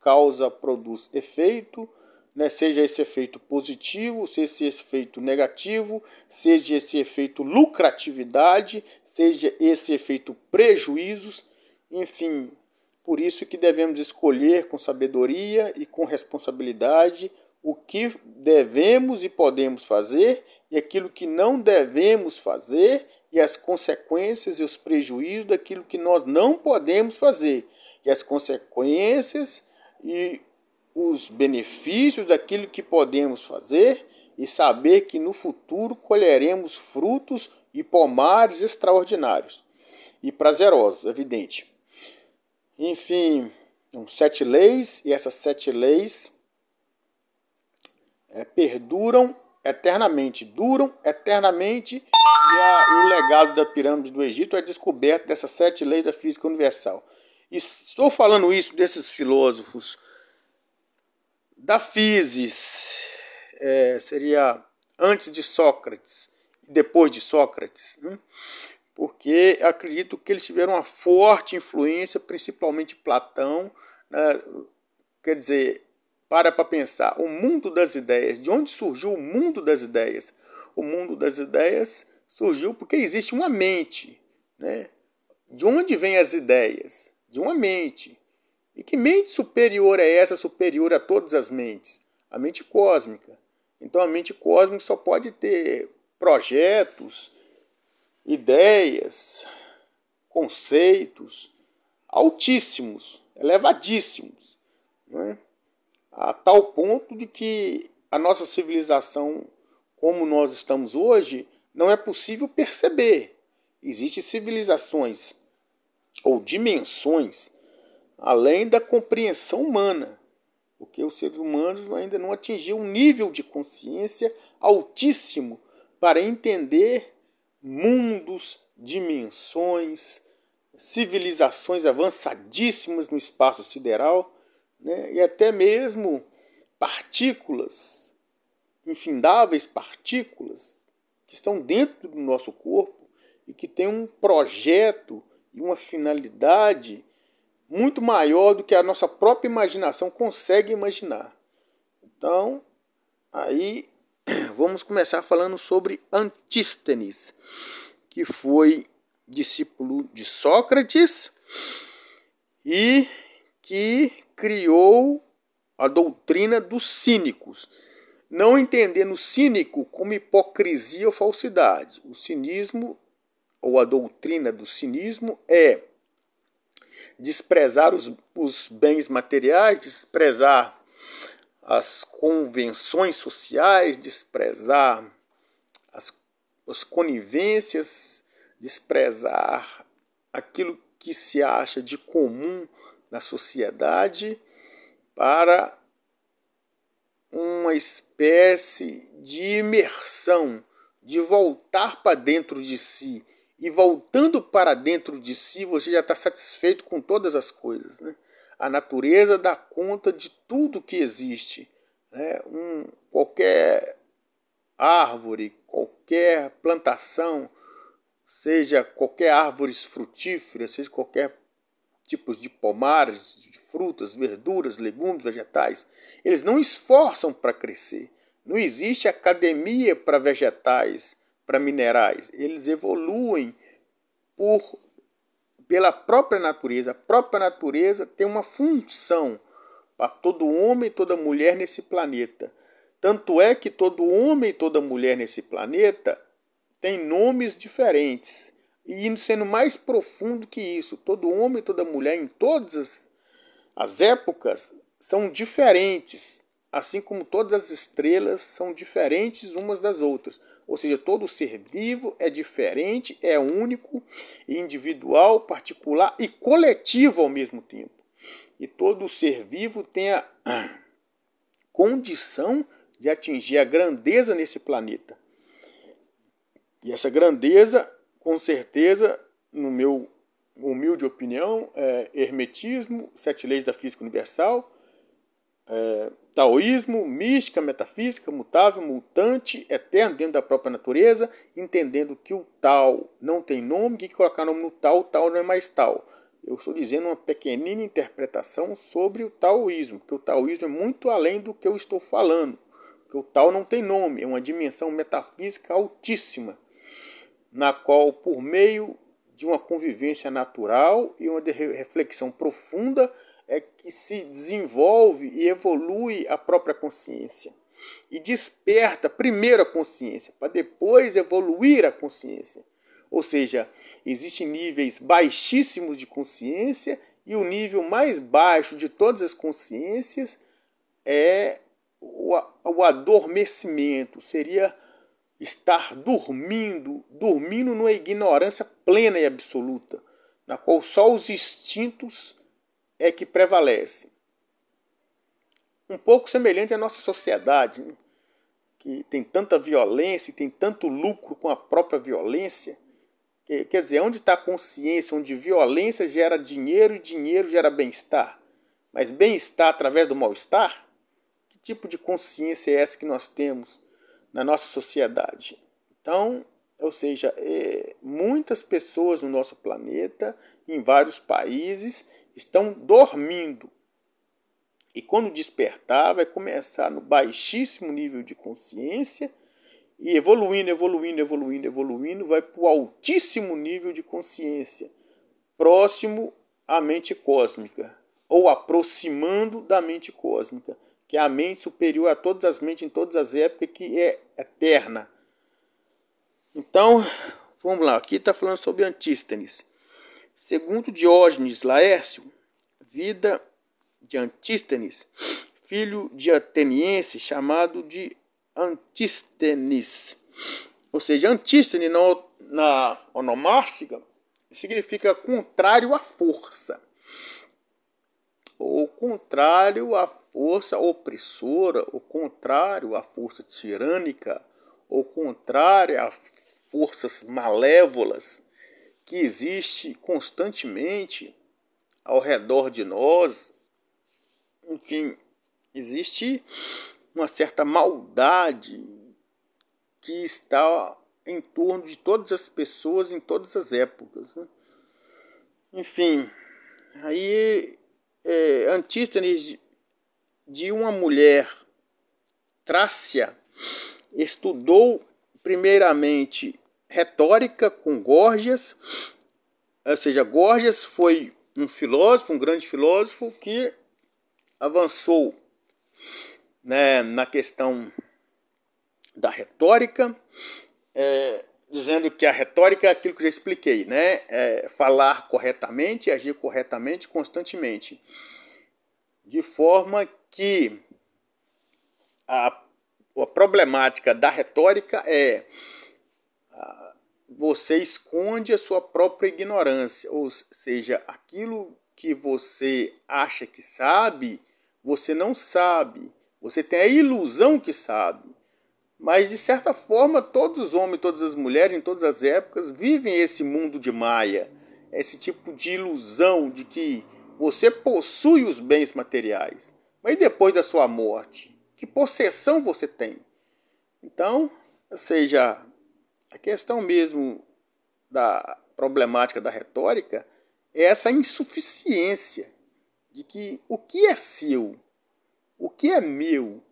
causa produz efeito, né? seja esse efeito positivo, seja esse efeito negativo, seja esse efeito lucratividade, seja esse efeito prejuízos, enfim, por isso que devemos escolher com sabedoria e com responsabilidade o que devemos e podemos fazer e aquilo que não devemos fazer e as consequências e os prejuízos daquilo que nós não podemos fazer e as consequências e os benefícios daquilo que podemos fazer e saber que no futuro colheremos frutos e pomares extraordinários e prazerosos, evidente. Enfim, sete leis e essas sete leis é, perduram eternamente, duram eternamente e, a, o legado da pirâmide do Egito é descoberto dessas sete leis da física universal. E estou falando isso desses filósofos da Physis, é, seria antes de Sócrates e depois de Sócrates, né? Porque acredito que eles tiveram uma forte influência, principalmente Platão, né? quer dizer, para para pensar, o mundo das ideias, de onde surgiu o mundo das ideias? O mundo das ideias surgiu porque existe uma mente, né? De onde vêm as ideias? de uma mente. E que mente superior é essa, superior a todas as mentes? A mente cósmica. Então a mente cósmica só pode ter projetos, ideias, conceitos altíssimos, elevadíssimos, né? a tal ponto de que a nossa civilização, como nós estamos hoje, não é possível perceber. Existem civilizações ou dimensões além da compreensão humana, porque os seres humanos ainda não atingiram um nível de consciência altíssimo para entender mundos, dimensões, civilizações avançadíssimas no espaço sideral, né? e até mesmo partículas, infindáveis partículas que estão dentro do nosso corpo e que têm um projeto e uma finalidade muito maior do que a nossa própria imaginação consegue imaginar. Então, aí vamos começar falando sobre Antístenes, que foi discípulo de Sócrates e que criou a doutrina dos cínicos, não entendendo o cínico como hipocrisia ou falsidade. O cinismo ou a doutrina do cinismo é desprezar os, os bens materiais, desprezar as convenções sociais, desprezar as, as conivências, desprezar aquilo que se acha de comum na sociedade para uma espécie de imersão, de voltar para dentro de si e voltando para dentro de si, você já está satisfeito com todas as coisas. Né? A natureza dá conta de tudo que existe. Né? Um, qualquer árvore, qualquer plantação, seja qualquer árvores frutíferas, seja qualquer tipo de pomares, de frutas, verduras, legumes, vegetais, eles não esforçam para crescer. Não existe academia para vegetais para minerais. Eles evoluem por pela própria natureza. A própria natureza tem uma função para todo homem e toda mulher nesse planeta. Tanto é que todo homem e toda mulher nesse planeta tem nomes diferentes. E sendo mais profundo que isso, todo homem e toda mulher em todas as, as épocas são diferentes assim como todas as estrelas são diferentes umas das outras. Ou seja, todo ser vivo é diferente, é único, individual, particular e coletivo ao mesmo tempo. E todo ser vivo tem a condição de atingir a grandeza nesse planeta. E essa grandeza, com certeza, no meu humilde opinião, é hermetismo, sete leis da física universal, é, taoísmo, mística, metafísica, mutável, mutante, eterno dentro da própria natureza, entendendo que o tal não tem nome, que colocar nome no tal, o tal não é mais tal. Eu estou dizendo uma pequenina interpretação sobre o taoísmo, que o taoísmo é muito além do que eu estou falando. Que o tal não tem nome, é uma dimensão metafísica altíssima, na qual, por meio de uma convivência natural e uma reflexão profunda, é que se desenvolve e evolui a própria consciência. E desperta primeiro a consciência, para depois evoluir a consciência. Ou seja, existem níveis baixíssimos de consciência e o nível mais baixo de todas as consciências é o, adormecimento, seria estar dormindo, dormindo numa ignorância plena e absoluta, na qual só os instintos é que prevalece. Um pouco semelhante à nossa sociedade, que tem tanta violência e tem tanto lucro com a própria violência. Que, quer dizer, onde está a consciência, onde violência gera dinheiro e dinheiro gera bem-estar? Mas bem-estar através do mal-estar? Que tipo de consciência é essa que nós temos na nossa sociedade? Então, ou seja, é, muitas pessoas no nosso planeta, em vários países, estão dormindo. E quando despertar, vai começar no baixíssimo nível de consciência e evoluindo, evoluindo, evoluindo, evoluindo, vai para o altíssimo nível de consciência, próximo à mente cósmica, ou aproximando da mente cósmica, que é a mente superior a todas as mentes em todas as épocas, que é eterna então, vamos lá, aqui está falando sobre Antístenes. Segundo Diógenes Laércio, vida de Antístenes, filho de ateniense chamado de Antístenes. Ou seja, Antístenes na, na onomástica significa contrário à força. Ou contrário à força opressora, ou contrário à força tirânica, ou contrária a forças malévolas que existe constantemente ao redor de nós. Enfim, existe uma certa maldade que está em torno de todas as pessoas em todas as épocas. Né? Enfim, aí é, Antístenes de uma mulher trácia estudou primeiramente retórica com Gorgias, ou seja, Gorgias foi um filósofo, um grande filósofo que avançou né, na questão da retórica, é, dizendo que a retórica é aquilo que eu já expliquei, né? É falar corretamente, agir corretamente, constantemente, de forma que a a problemática da retórica é você esconde a sua própria ignorância, ou seja, aquilo que você acha que sabe, você não sabe. Você tem a ilusão que sabe. Mas de certa forma, todos os homens, todas as mulheres, em todas as épocas, vivem esse mundo de Maia, esse tipo de ilusão de que você possui os bens materiais. Mas depois da sua morte? Que possessão você tem? Então, seja, a questão mesmo da problemática da retórica é essa insuficiência de que o que é seu, o que é meu,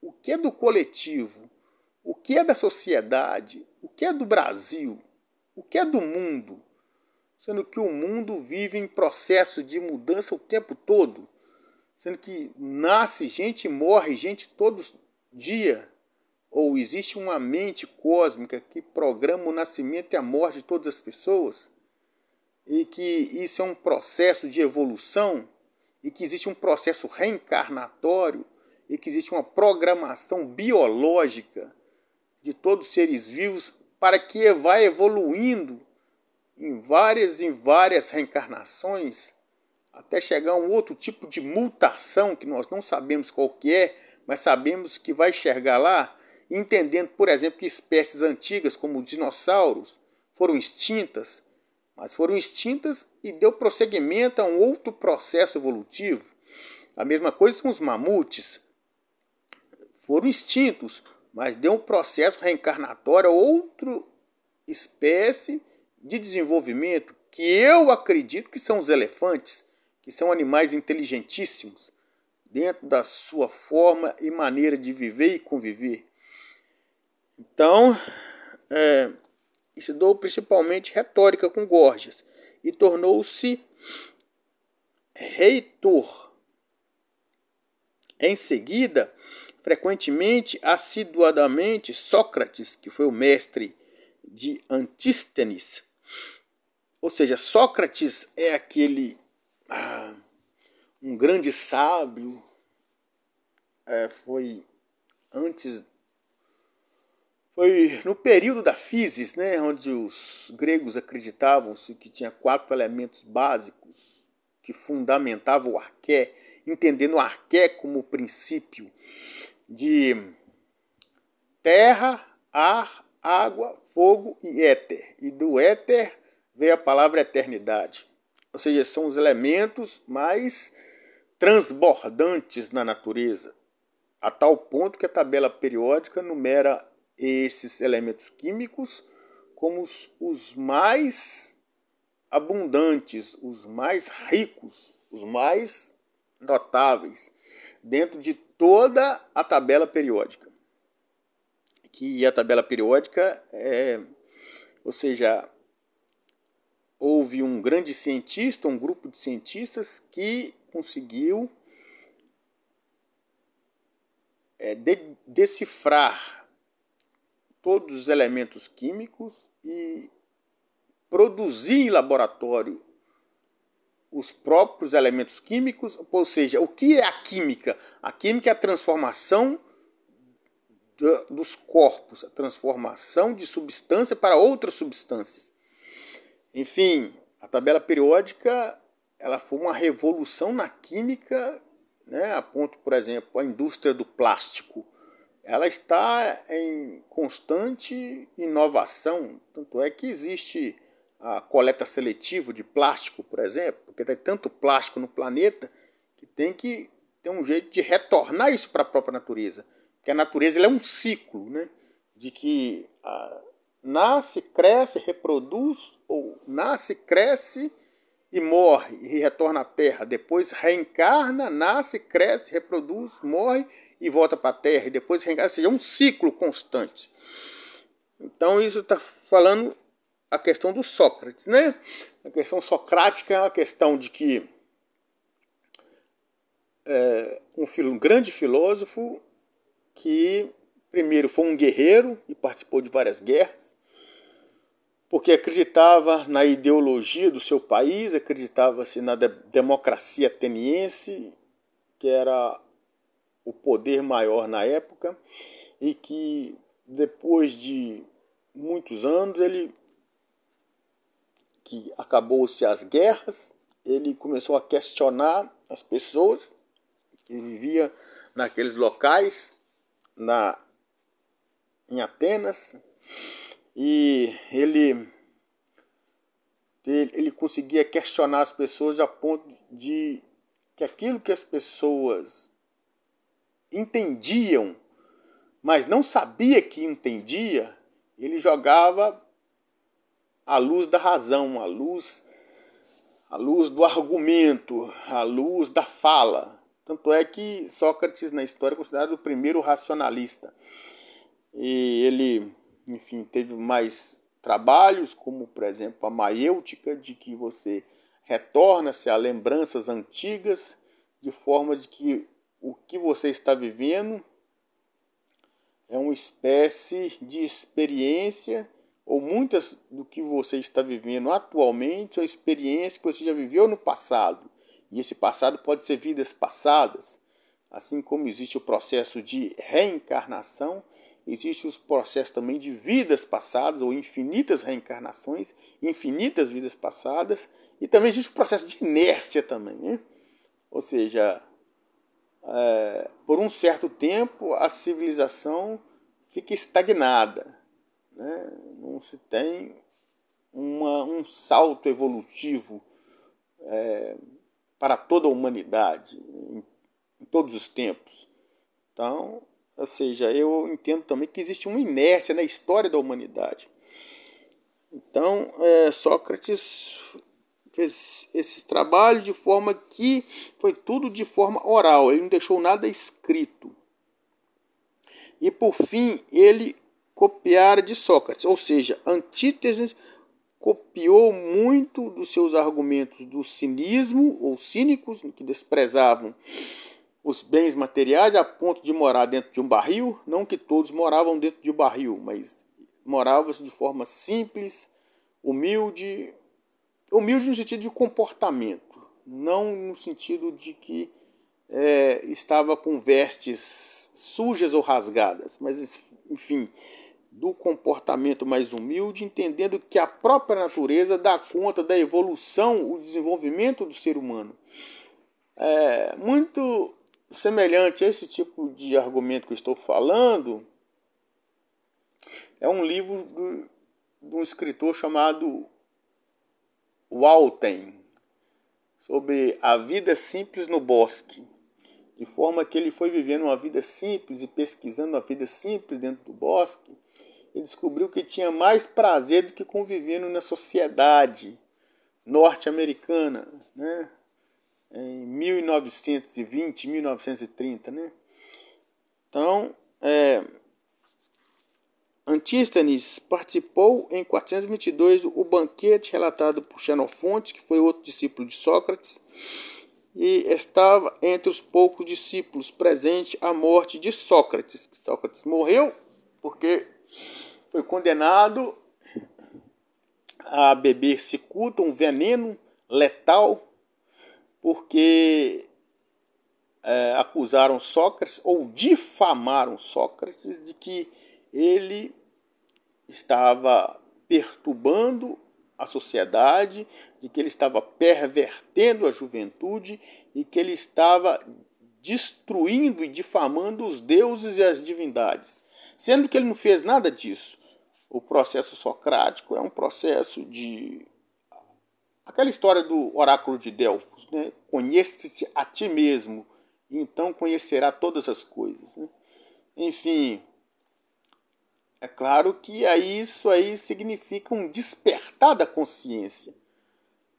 o que é do coletivo, o que é da sociedade, o que é do Brasil, o que é do mundo, sendo que o mundo vive em processo de mudança o tempo todo sendo que nasce gente morre gente todo dia. Ou existe uma mente cósmica que programa o nascimento e a morte de todas as pessoas? E que isso é um processo de evolução? E que existe um processo reencarnatório? e que existe uma programação biológica de todos os seres vivos para que vá evoluindo em várias e várias reencarnações até chegar a um outro tipo de mutação que nós não sabemos qual que é, mas sabemos que vai chegar lá, entendendo, por exemplo, que espécies antigas como os dinossauros foram extintas, mas foram extintas e deu prosseguimento a um outro processo evolutivo. A mesma coisa com os mamutes. Foram extintos, mas deu um processo reencarnatório a outra espécie de desenvolvimento que eu acredito que são os elefantes, que são animais inteligentíssimos dentro da sua forma e maneira de viver e conviver. Então, é, estudou principalmente retórica com Gorgias e tornou-se reitor. Em seguida, frequentemente, assiduadamente, Sócrates, que foi o mestre de Antístenes, ou seja, Sócrates é aquele ah, um grande sábio, é, foi antes foi no período da Physis, né, onde os gregos acreditavam-se que tinha quatro elementos básicos que fundamentavam o arqué, entendendo o arqué como o princípio de terra, ar, água, fogo e éter. E do éter veio a palavra eternidade. Ou seja, são os elementos mais transbordantes na natureza, a tal ponto que a tabela periódica numera esses elementos químicos como os, os mais abundantes, os mais ricos, os mais notáveis dentro de toda a tabela periódica. Que a tabela periódica é, ou seja, houve um grande cientista, um grupo de cientistas que conseguiu é, de, decifrar todos os elementos químicos e produzir em laboratório os próprios elementos químicos, ou seja, o que é a química? A química é a transformação dos corpos, a transformação de substância para outras substâncias. Enfim, a tabela periódica ela foi uma revolução na química, né, a ponto, por exemplo, a indústria do plástico ela está em constante inovação. Tanto é que existe a coleta seletiva de plástico, por exemplo, porque tem tanto plástico no planeta que tem que ter um jeito de retornar isso para a própria natureza. Porque a natureza é um ciclo, né? De que ah, nasce, cresce, reproduz, ou nasce, cresce e morre e retorna à Terra. Depois reencarna, nasce, cresce, reproduz, morre e volta para a Terra e depois reencarna, ou seja, é um ciclo constante. Então isso está falando a questão do Sócrates, né? A questão socrática é uma questão de que é, um, um grande filósofo que primeiro foi um guerreiro e participou de várias guerras, porque acreditava na ideologia do seu país, acreditava-se na de democracia ateniense, que era o poder maior na época e que depois de muitos anos ele que acabou-se as guerras, ele começou a questionar as pessoas que viviam naqueles locais na em Atenas e ele ele conseguia questionar as pessoas a ponto de que aquilo que as pessoas entendiam, mas não sabia que entendia, ele jogava a luz da razão, a luz a luz do argumento, a luz da fala. Tanto é que Sócrates na história é considerado o primeiro racionalista. E ele, enfim, teve mais trabalhos, como por exemplo a maiêutica, de que você retorna-se a lembranças antigas, de forma de que o que você está vivendo é uma espécie de experiência, ou muitas do que você está vivendo atualmente são experiências que você já viveu no passado. E esse passado pode ser vidas passadas. assim como existe o processo de reencarnação, existe o processo também de vidas passadas, ou infinitas reencarnações, infinitas vidas passadas, e também existe o processo de inércia também. Né? Ou seja, é, por um certo tempo a civilização fica estagnada. Né? Não se tem uma, um salto evolutivo é, para toda a humanidade, em, em todos os tempos. Então, ou seja, eu entendo também que existe uma inércia na história da humanidade. Então, é, Sócrates esses trabalhos de forma que foi tudo de forma oral, ele não deixou nada escrito. E por fim, ele copiara de Sócrates, ou seja, Antíteses copiou muito dos seus argumentos do cinismo ou cínicos que desprezavam os bens materiais a ponto de morar dentro de um barril, não que todos moravam dentro de um barril, mas moravam de forma simples, humilde, humilde no sentido de comportamento, não no sentido de que é, estava com vestes sujas ou rasgadas, mas enfim, do comportamento mais humilde, entendendo que a própria natureza dá conta da evolução, o desenvolvimento do ser humano. É, muito semelhante a esse tipo de argumento que eu estou falando, é um livro de um escritor chamado Walten, sobre a vida simples no bosque, de forma que ele foi vivendo uma vida simples e pesquisando uma vida simples dentro do bosque, ele descobriu que tinha mais prazer do que convivendo na sociedade norte-americana, né? em 1920, 1930, né? Então, Antístenes participou em 422 o banquete relatado por Xenofonte, que foi outro discípulo de Sócrates, e estava entre os poucos discípulos presente à morte de Sócrates. Sócrates morreu porque foi condenado a beber cicuta, um veneno letal porque é, acusaram Sócrates ou difamaram Sócrates de que ele estava perturbando a sociedade, de que ele estava pervertendo a juventude e que ele estava destruindo e difamando os deuses e as divindades, sendo que ele não fez nada disso. O processo socrático é um processo de Aquela história do oráculo de Delfos, né? Conhece-te a ti mesmo, então conhecerá todas as coisas. Né? Enfim, é claro que aí isso aí significa um despertar da consciência.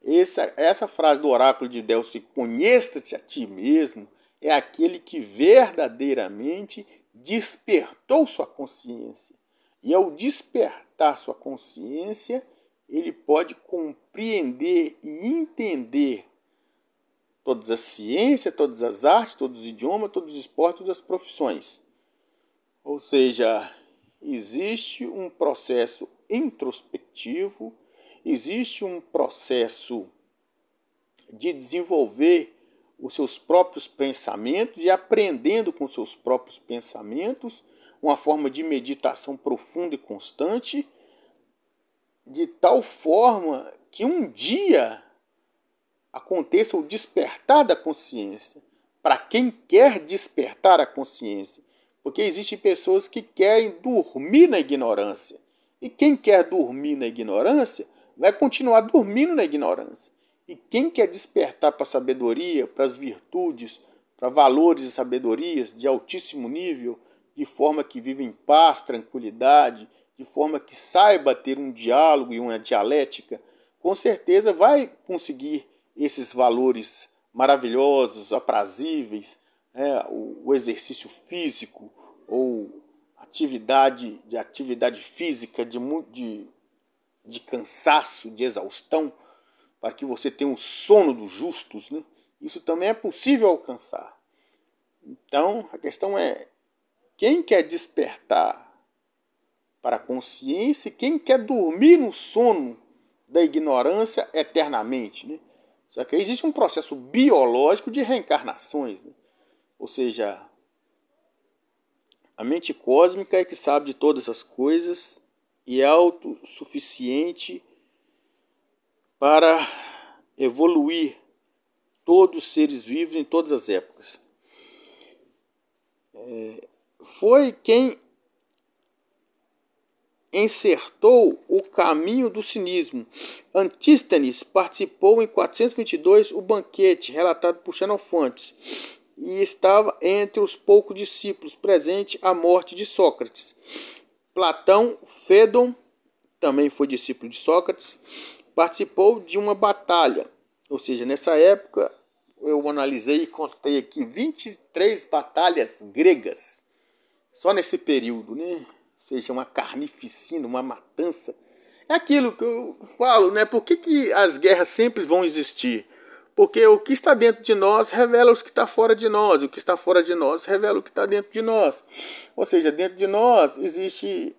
Essa, essa frase do oráculo de Delfos, conheça-te a ti mesmo, é aquele que verdadeiramente despertou sua consciência. E ao despertar sua consciência, ele pode compreender e entender todas as ciências, todas as artes, todos os idiomas, todos os esportes, todas as profissões. Ou seja, existe um processo introspectivo, existe um processo de desenvolver os seus próprios pensamentos e aprendendo com seus próprios pensamentos, uma forma de meditação profunda e constante de tal forma que um dia aconteça o despertar da consciência. Para quem quer despertar a consciência, porque existem pessoas que querem dormir na ignorância. E quem quer dormir na ignorância vai continuar dormindo na ignorância. E quem quer despertar para a sabedoria, para as virtudes, para valores e sabedorias de altíssimo nível, de forma que vive em paz, tranquilidade, de forma que saiba ter um diálogo e uma dialética, com certeza vai conseguir esses valores maravilhosos, aprazíveis, né? o, o, exercício físico ou atividade de atividade física de, de, de cansaço, de exaustão, para que você tenha o sono dos justos, né? isso também é possível alcançar. Então a questão é quem quer despertar para a consciência e quem quer dormir no sono da ignorância eternamente. Né? Só que existe um processo biológico de reencarnações. Né? Ou seja, a mente cósmica é que sabe de todas as coisas e é autossuficiente para evoluir todos os seres vivos em todas as épocas. É, foi quem encertou o caminho do cinismo. Antístenes participou em 422 o banquete relatado por Xenofontes e estava entre os poucos discípulos presente à morte de Sócrates. Platão, Fédon, também foi discípulo de Sócrates, participou de uma batalha, ou seja, nessa época eu analisei e contei aqui 23 batalhas gregas, só nesse período, né? seja uma carnificina, uma matança. É aquilo que eu falo, né? Por que, que as guerras sempre vão existir? Porque o que está dentro de nós revela o que está fora de nós, o que está fora de nós revela o que está dentro de nós. Ou seja, dentro de nós existe,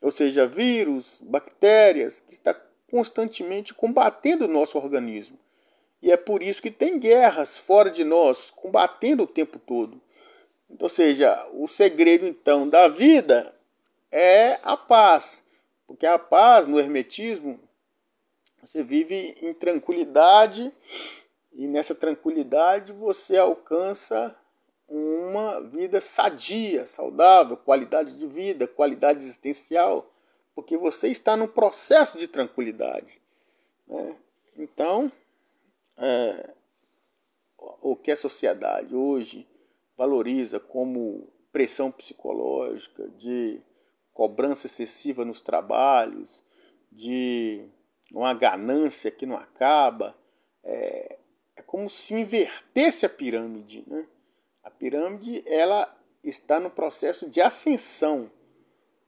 ou seja, vírus, bactérias que está constantemente combatendo o nosso organismo. E é por isso que tem guerras fora de nós, combatendo o tempo todo. Ou seja, o segredo então da vida é a paz. Porque a paz no hermetismo, você vive em tranquilidade e nessa tranquilidade você alcança uma vida sadia, saudável, qualidade de vida, qualidade existencial, porque você está num processo de tranquilidade. Né? Então, é, o que a sociedade hoje valoriza como pressão psicológica, de cobrança excessiva nos trabalhos, de uma ganância que não acaba. É, é como se invertesse a pirâmide. Né? A pirâmide ela está no processo de ascensão.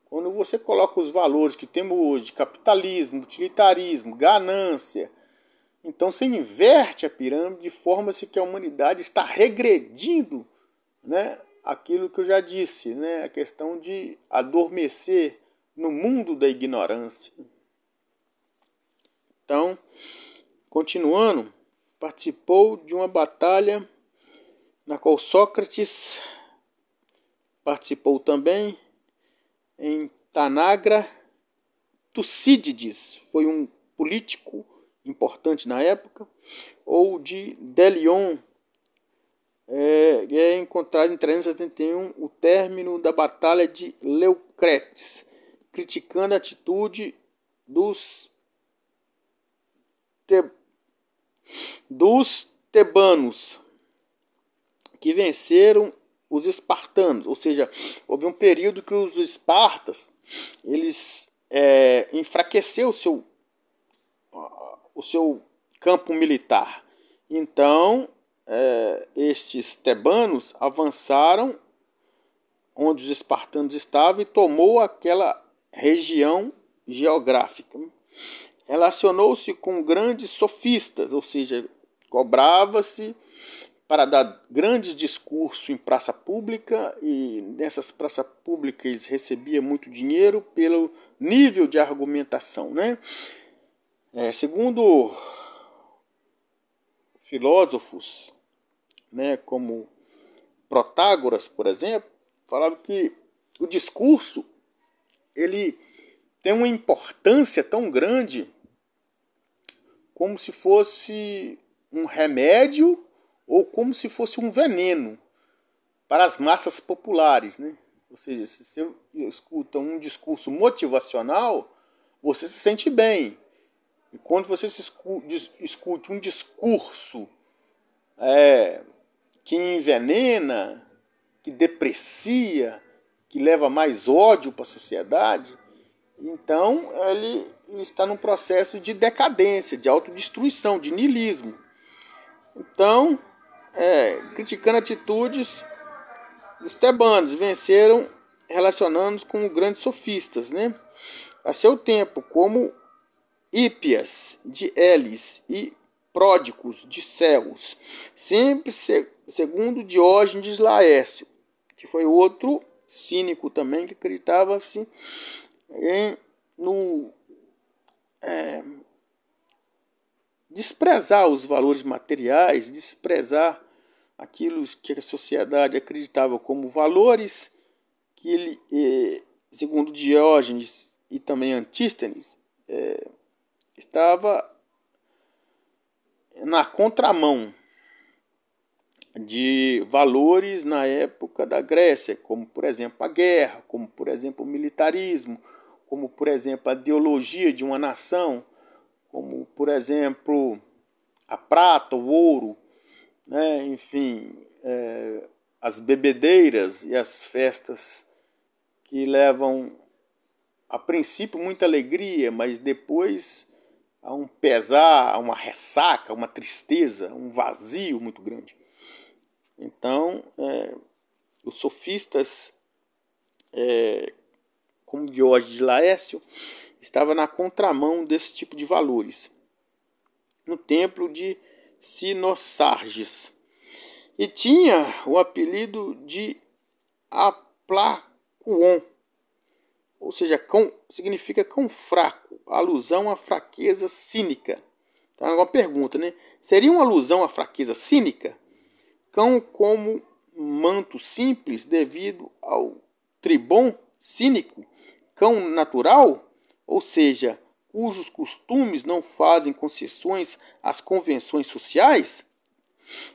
Quando você coloca os valores que temos hoje, capitalismo, utilitarismo, ganância, então você inverte a pirâmide de forma-se que a humanidade está regredindo né, aquilo que eu já disse, né? a questão de adormecer no mundo da ignorância. Então, continuando, participou de uma batalha na qual Sócrates participou também em Tanagra. Tucídides foi um político importante na época, ou de Delion, é, é encontrado em 371 o término da Batalha de Leucretes, criticando a atitude dos, dos tebanos, que venceram os espartanos, ou seja, houve um período que os espartas eles é, enfraqueceu o seu, o seu campo militar. Então é, estes tebanos avançaram onde os espartanos estavam e tomou aquela região geográfica. Relacionou-se com grandes sofistas, ou seja, cobrava-se para dar grandes discursos em praça pública e nessas praças públicas recebia muito dinheiro pelo nível de argumentação, né? É, segundo filósofos né, como Protágoras, por exemplo, falava que o discurso ele tem uma importância tão grande como se fosse um remédio ou como se fosse um veneno para as massas populares, né? Ou seja, se você escuta um discurso motivacional, você se sente bem. E quando você escuta um discurso é, que envenena, que deprecia, que leva mais ódio para a sociedade, então ele está num processo de decadência, de autodestruição, de niilismo. Então, é, criticando atitudes dos tebanos, venceram relacionando-nos com grandes sofistas, né? A seu tempo, como Hípias de Elis e pródicos de céus, sempre segundo Diógenes Laércio, que foi outro cínico também que acreditava-se no é, desprezar os valores materiais, desprezar aquilo que a sociedade acreditava como valores, que ele, eh, segundo Diógenes e também Antístenes, eh, estava na contramão de valores na época da Grécia, como por exemplo a guerra, como por exemplo o militarismo, como por exemplo a ideologia de uma nação, como por exemplo a prata, o ouro, né? enfim, é, as bebedeiras e as festas que levam a princípio muita alegria, mas depois a um pesar, a uma ressaca, uma tristeza, um vazio muito grande. Então, é, os sofistas, é, como Diógenes de Laércio, estava na contramão desse tipo de valores. No templo de Sinossarges. E tinha o apelido de Aplacuon, ou seja, cão significa cão fraco, alusão à fraqueza cínica. É uma pergunta, né? Seria uma alusão à fraqueza cínica? Cão como manto simples devido ao tribom cínico, cão natural, ou seja, cujos costumes não fazem concessões às convenções sociais?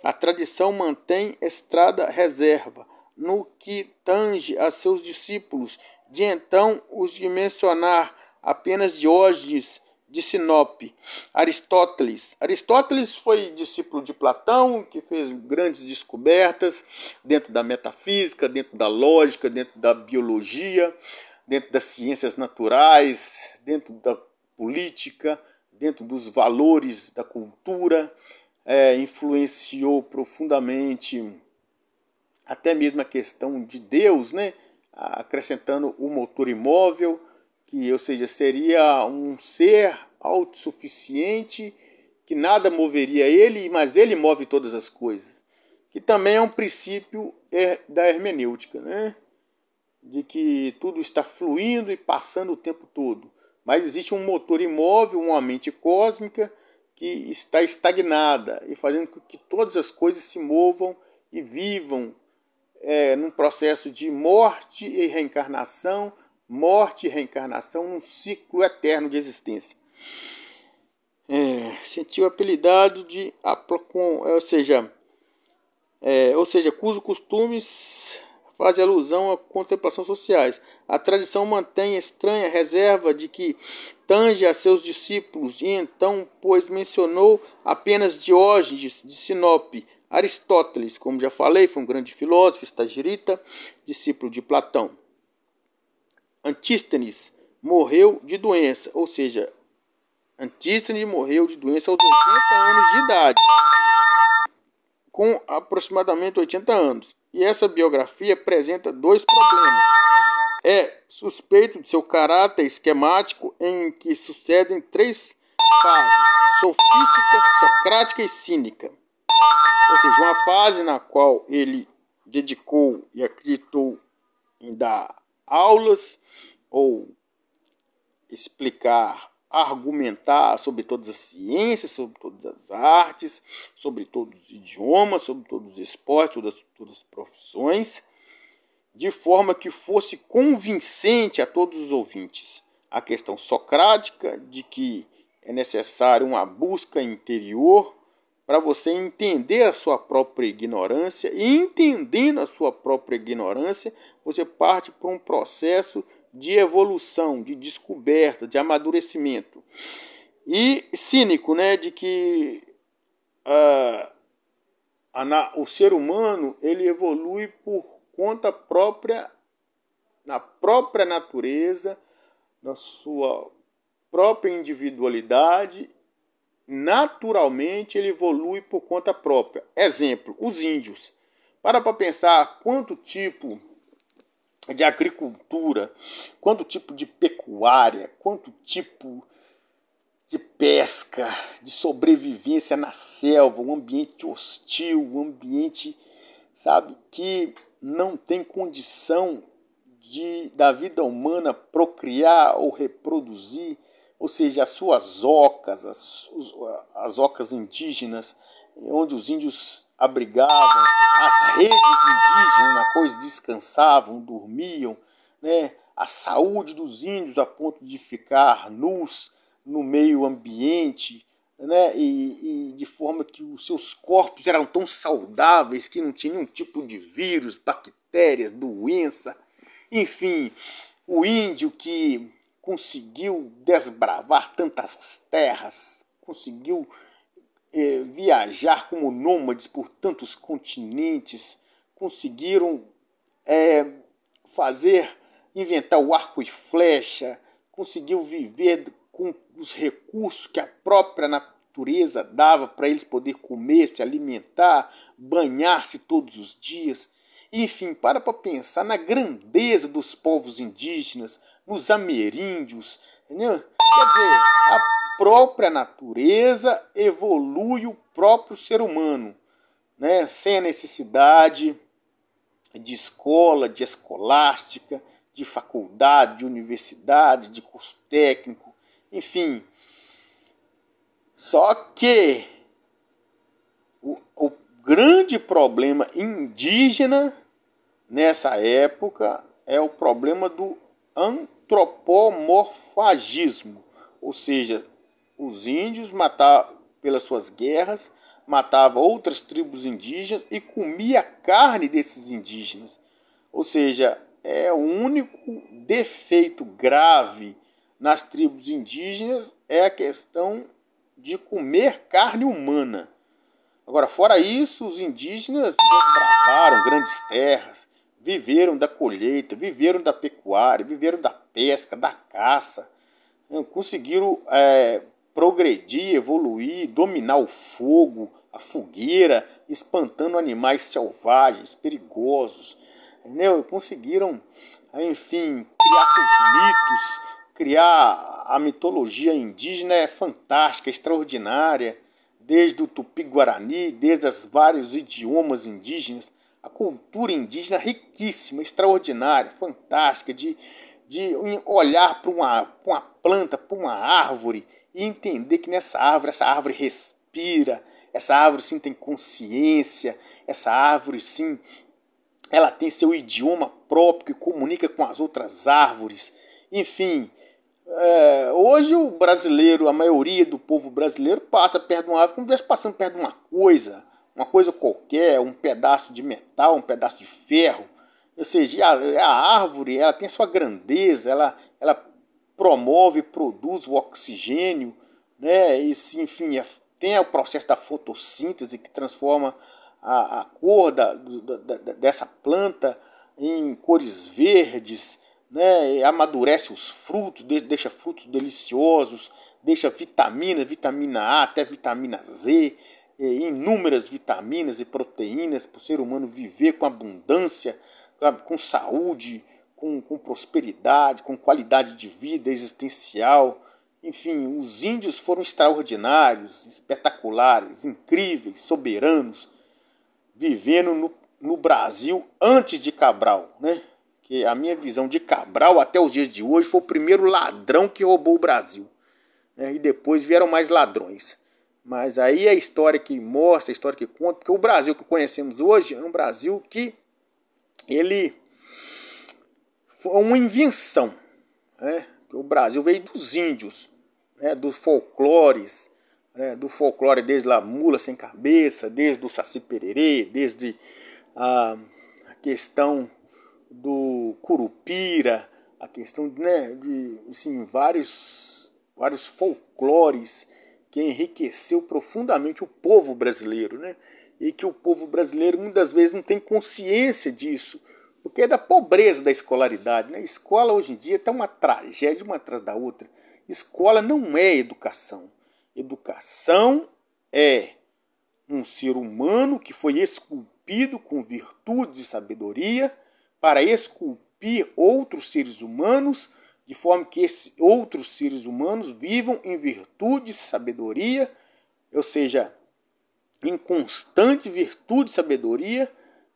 A tradição mantém estrada reserva no que tange a seus discípulos, de então os de mencionar apenas Diógenes de Sinope, Aristóteles. Aristóteles foi discípulo de Platão, que fez grandes descobertas dentro da metafísica, dentro da lógica, dentro da biologia, dentro das ciências naturais, dentro da política, dentro dos valores da cultura, é, influenciou profundamente até mesmo a questão de Deus, né? acrescentando o motor imóvel que, ou seja, seria um ser autossuficiente que nada moveria ele, mas ele move todas as coisas. Que também é um princípio da hermenêutica, né? De que tudo está fluindo e passando o tempo todo. Mas existe um motor imóvel, uma mente cósmica que está estagnada e fazendo com que todas as coisas se movam e vivam é, num processo de morte e reencarnação, morte e reencarnação num ciclo eterno de existência. É, sentiu apelidado de ou seja, é, ou seja, cujos costumes fazem alusão a contemplações sociais. A tradição mantém estranha reserva de que tange a seus discípulos, e então, pois mencionou apenas Diógenes de Sinope, Aristóteles, como já falei, foi um grande filósofo, estagirita, discípulo de Platão. Antístenes morreu de doença, ou seja, Antístenes morreu de doença aos 80 anos de idade, com aproximadamente 80 anos. E essa biografia apresenta dois problemas. É suspeito de seu caráter esquemático em que sucedem três fases: sofística, socrática e cínica. Ou seja, uma fase na qual ele dedicou e acreditou em dar aulas ou explicar, argumentar sobre todas as ciências, sobre todas as artes, sobre todos os idiomas, sobre todos os esportes, todas, todas as profissões, de forma que fosse convincente a todos os ouvintes. A questão socrática de que é necessário uma busca interior para você entender a sua própria ignorância e entendendo a sua própria ignorância, você parte para um processo de evolução, de descoberta, de amadurecimento. E cínico, né, de que uh, a, o ser humano ele evolui por conta própria, na própria natureza, na sua própria individualidade naturalmente ele evolui por conta própria. Exemplo, os índios. Para para pensar quanto tipo de agricultura, quanto tipo de pecuária, quanto tipo de pesca, de sobrevivência na selva, um ambiente hostil, um ambiente, sabe, que não tem condição de da vida humana procriar ou reproduzir ou seja, as suas ocas, as, as ocas indígenas, onde os índios abrigavam, as redes indígenas na qual descansavam, dormiam, né? a saúde dos índios a ponto de ficar nus no meio ambiente, né? E, e, de forma que os seus corpos eram tão saudáveis que não tinha nenhum tipo de vírus, bactérias, doença, enfim, o índio que conseguiu desbravar tantas terras, conseguiu eh, viajar como nômades por tantos continentes, conseguiram eh, fazer, inventar o arco e flecha, conseguiu viver com os recursos que a própria natureza dava para eles poder comer, se alimentar, banhar-se todos os dias. Enfim, para para pensar na grandeza dos povos indígenas, nos ameríndios. Entendeu? Quer dizer, a própria natureza evolui o próprio ser humano, né? sem a necessidade de escola, de escolástica, de faculdade, de universidade, de curso técnico, enfim. Só que o, o grande problema indígena nessa época é o problema do antropomorfagismo, ou seja, os índios matavam pelas suas guerras, matava outras tribos indígenas e comia a carne desses indígenas. Ou seja, é o único defeito grave nas tribos indígenas é a questão de comer carne humana. Agora, fora isso, os indígenas desbravaram grandes terras, viveram da colheita, viveram da pecuária, viveram da pesca, da caça, né? conseguiram é, progredir, evoluir, dominar o fogo, a fogueira, espantando animais selvagens, perigosos. Entendeu? Conseguiram, enfim, criar seus mitos, criar a mitologia indígena é fantástica, extraordinária, desde o tupi-guarani, desde os vários idiomas indígenas a cultura indígena riquíssima, extraordinária, fantástica, de, de olhar para uma, uma planta, para uma árvore e entender que nessa árvore, essa árvore respira, essa árvore sim tem consciência, essa árvore sim ela tem seu idioma próprio que comunica com as outras árvores. Enfim, é, hoje o brasileiro, a maioria do povo brasileiro passa perto de uma árvore como se passando perto de uma coisa uma coisa qualquer, um pedaço de metal, um pedaço de ferro. Ou seja, a, a árvore ela tem sua grandeza, ela, ela promove, produz o oxigênio, né? E, enfim, é, tem o processo da fotossíntese que transforma a, a cor da, da, dessa planta em cores verdes, né? E amadurece os frutos, deixa frutos deliciosos, deixa vitaminas, vitamina A até vitamina Z, inúmeras vitaminas e proteínas para o ser humano viver com abundância, com saúde, com, com prosperidade, com qualidade de vida existencial. Enfim, os índios foram extraordinários, espetaculares, incríveis, soberanos, vivendo no, no Brasil antes de Cabral, né? Que a minha visão de Cabral até os dias de hoje foi o primeiro ladrão que roubou o Brasil. Né? E depois vieram mais ladrões. Mas aí é a história que mostra, a história que conta, porque o Brasil que conhecemos hoje é um Brasil que ele foi uma invenção. Né? O Brasil veio dos índios, né? dos folclores, né? do folclore desde a mula sem cabeça, desde o saci pererê, desde a, questão do curupira, a questão né, de assim, vários, vários folclores que enriqueceu profundamente o povo brasileiro, né? E que o povo brasileiro muitas vezes não tem consciência disso, porque é da pobreza da escolaridade, né? Escola hoje em dia está uma tragédia uma atrás da outra. Escola não é educação. Educação é um ser humano que foi esculpido com virtudes e sabedoria para esculpir outros seres humanos de forma que esses outros seres humanos vivam em virtude e sabedoria, ou seja, em constante virtude e sabedoria,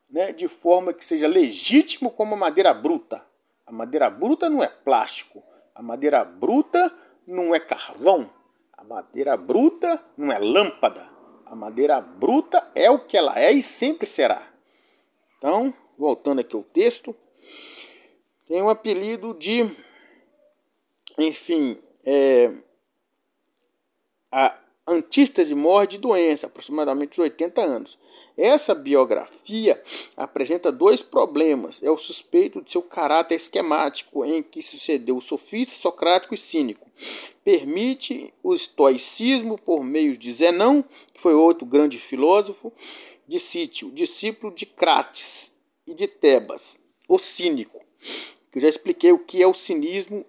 né, de forma que seja legítimo como a madeira bruta. A madeira bruta não é plástico, a madeira bruta não é carvão, a madeira bruta não é lâmpada, A madeira bruta é o que ela é e sempre será. Então, voltando aqui ao texto, tem um apelido de, enfim, é, a antístese morre de doença, aproximadamente 80 anos. Essa biografia apresenta dois problemas. É o suspeito de seu caráter esquemático, em que sucedeu o sofista, socrático e cínico. Permite o estoicismo por meio de Zenão, que foi outro grande filósofo, de Sítio, discípulo de Crates e de Tebas, o cínico. Eu já expliquei o que é o cinismo,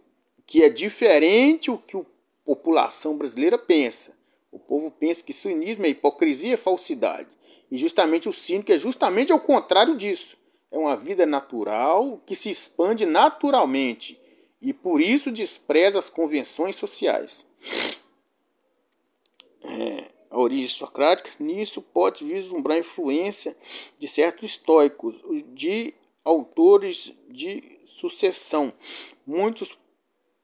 que é diferente do que a população brasileira pensa. O povo pensa que cinismo é hipocrisia, é falsidade. E justamente o cínico é justamente ao contrário disso. É uma vida natural que se expande naturalmente e por isso despreza as convenções sociais. É, a origem socrática, nisso pode vislumbrar a influência de certos estoicos, de autores de sucessão, muitos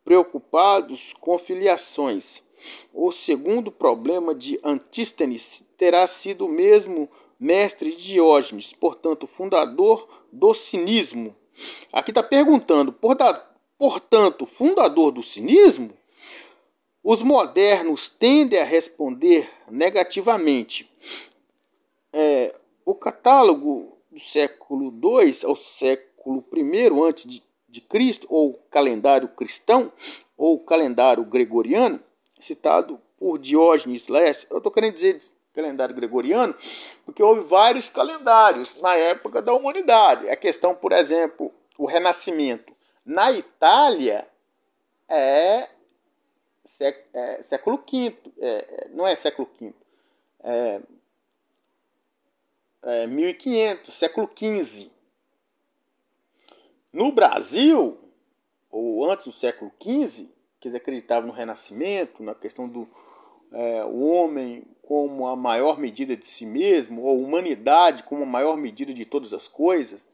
preocupados com filiações. O segundo problema de Antístenes terá sido o mesmo mestre de Diógenes, portanto, fundador do cinismo. Aqui está perguntando, portanto, fundador do cinismo? Os modernos tendem a responder negativamente. É, o catálogo do século II ao século I antes de, de Cristo, ou calendário cristão, ou calendário gregoriano, citado por Diógenes Laércio. Eu estou querendo dizer calendário gregoriano, porque houve vários calendários na época da humanidade. A questão, por exemplo, o Renascimento na Itália é, é século V, é, é, não é século V, é, é 1500, século XV. No Brasil, ou antes do século XV, que eles acreditavam no Renascimento, na questão do é, o homem como a maior medida de si mesmo, ou humanidade como a maior medida de todas as coisas,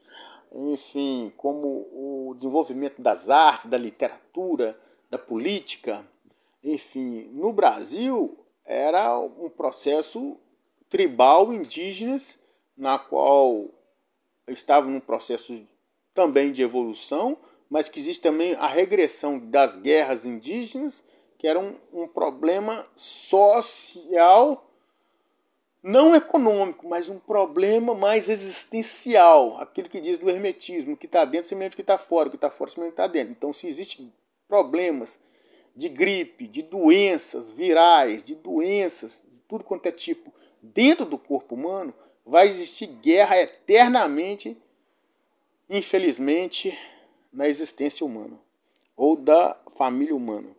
enfim, como o desenvolvimento das artes, da literatura, da política, enfim, no Brasil era um processo tribal indígenas na qual estava num processo também de evolução, mas que existe também a regressão das guerras indígenas, que era um, um problema social não econômico, mas um problema mais existencial, aquilo que diz do hermetismo, que está dentro semelhante que está fora, o que está fora semelhante que está dentro. Então, se existem problemas de gripe, de doenças virais, de doenças, de tudo quanto é tipo, dentro do corpo humano, vai existir guerra eternamente, infelizmente, na existência humana ou da família humana.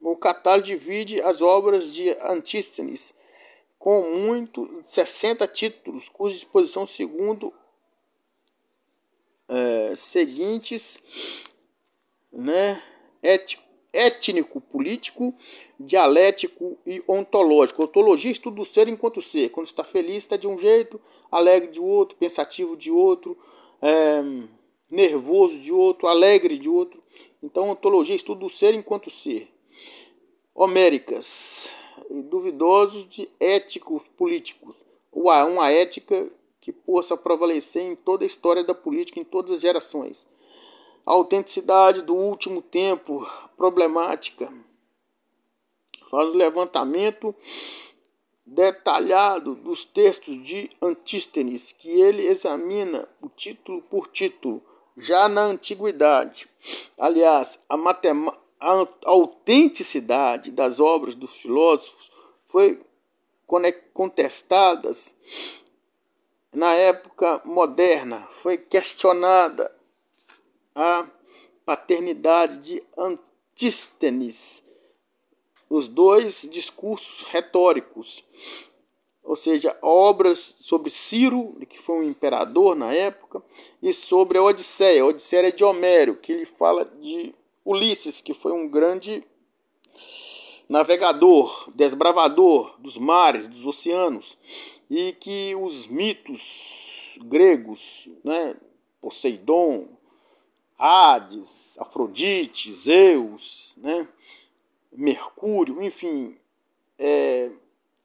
O catálogo divide as obras de Antístenes com muito 60 títulos, cuja exposição segundo é, seguintes, né, étnico, político, dialético e ontológico. Ontologia estuda o ser enquanto ser. Quando está feliz está de um jeito, alegre de outro, pensativo de outro, é, nervoso de outro, alegre de outro. Então, ontologia estuda o ser enquanto ser. Homéricas duvidosos de éticos políticos, uma ética que possa prevalecer em toda a história da política, em todas as gerações. A autenticidade do último tempo, problemática, faz o levantamento detalhado dos textos de Antístenes, que ele examina o título por título, já na antiguidade. Aliás, a a autenticidade das obras dos filósofos foi contestadas na época moderna, foi questionada a paternidade de Antístenes, os dois discursos retóricos, ou seja, obras sobre Ciro, que foi um imperador na época, e sobre a Odisseia. A Odisseia é de Homero, que ele fala de Ulisses, que foi um grande navegador, desbravador dos mares, dos oceanos, e que os mitos gregos, né, Poseidon, Hades, Afrodite, Zeus, né, Mercúrio, enfim, é,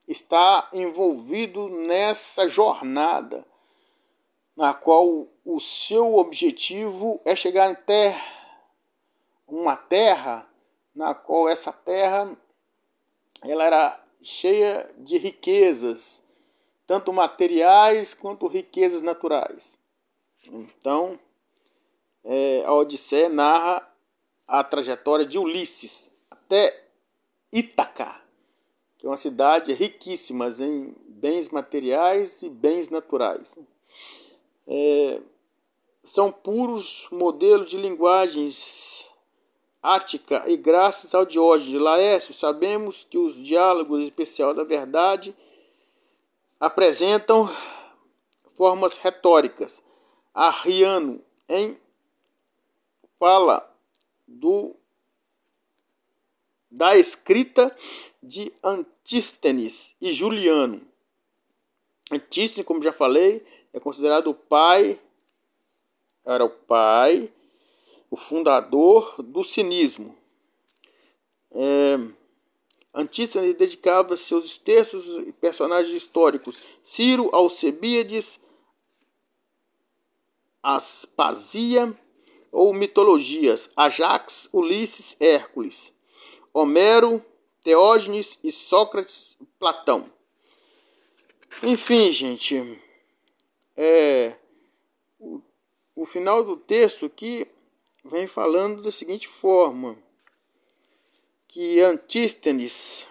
está envolvido nessa jornada, na qual o seu objetivo é chegar até uma terra, na qual essa terra ela era cheia de riquezas, tanto materiais quanto riquezas naturais. Então, é, a Odisseia narra a trajetória de Ulisses até Ítaca, que é uma cidade riquíssima em bens materiais e bens naturais. É, são puros modelos de linguagens ática e graças ao Diógenes de Laércio sabemos que os diálogos especial da verdade apresentam formas retóricas. Arriano em fala do da escrita de Antístenes e Juliano. Antístenes, como já falei, é considerado o pai, era o pai, o fundador do cinismo. É, Antístenes dedicava seus textos e personagens históricos Ciro, Alcebiades, Aspasia ou mitologias Ajax, Ulisses, Hércules, Homero, Teógenes e Sócrates, Platão. Enfim, gente, é, o, o final do texto aqui vem falando da seguinte forma: que Antístenes,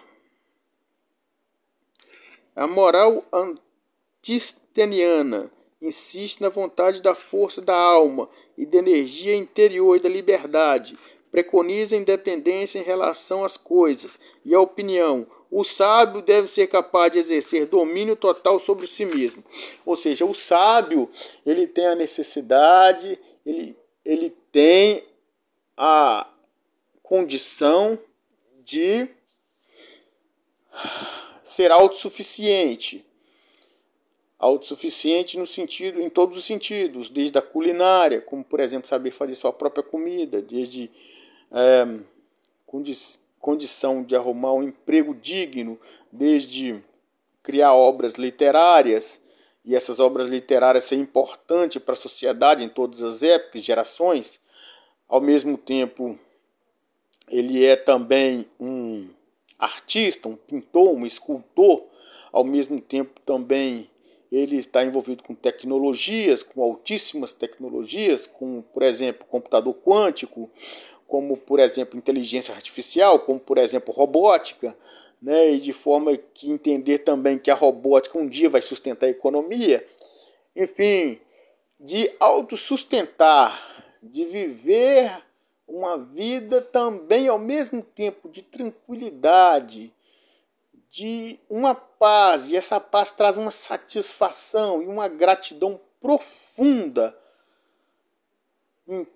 a moral antisteniana, insiste na vontade da força da alma e da energia interior e da liberdade, preconiza independência em relação às coisas e a opinião. O sábio deve ser capaz de exercer domínio total sobre si mesmo. Ou seja, o sábio, ele tem a necessidade, ele, ele tem a condição de ser autossuficiente. Autossuficiente no sentido, em todos os sentidos, desde a culinária, como por exemplo saber fazer sua própria comida, desde é, condi condição de arrumar um emprego digno, desde criar obras literárias, e essas obras literárias ser importantes para a sociedade em todas as épocas, gerações, ao mesmo tempo ele é também um artista, um pintor, um escultor, ao mesmo tempo também ele está envolvido com tecnologias, com altíssimas tecnologias, como por exemplo computador quântico, como por exemplo inteligência artificial, como por exemplo robótica, né? e de forma que entender também que a robótica um dia vai sustentar a economia, enfim, de autossustentar, de viver uma vida também ao mesmo tempo de tranquilidade, de uma paz, e essa paz traz uma satisfação e uma gratidão profunda em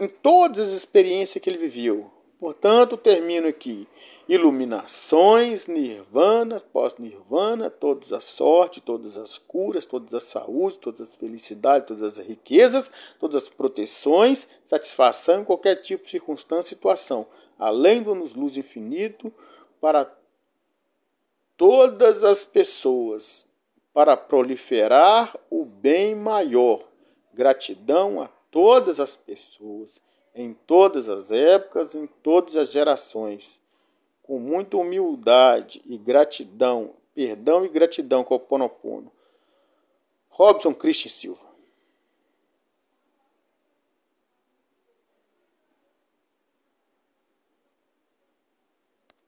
em todas as experiências que ele viveu. Portanto, termino aqui. Iluminações, nirvana, pós-nirvana, todas as sorte, todas as curas, todas as saúde, todas as felicidades, todas as riquezas, todas as proteções, satisfação em qualquer tipo de circunstância situação. Além do nos luz infinito para todas as pessoas, para proliferar o bem maior. Gratidão a todas as pessoas, em todas as épocas, em todas as gerações, com muita humildade e gratidão, perdão e gratidão com o Ponopono. Robson Christian Silva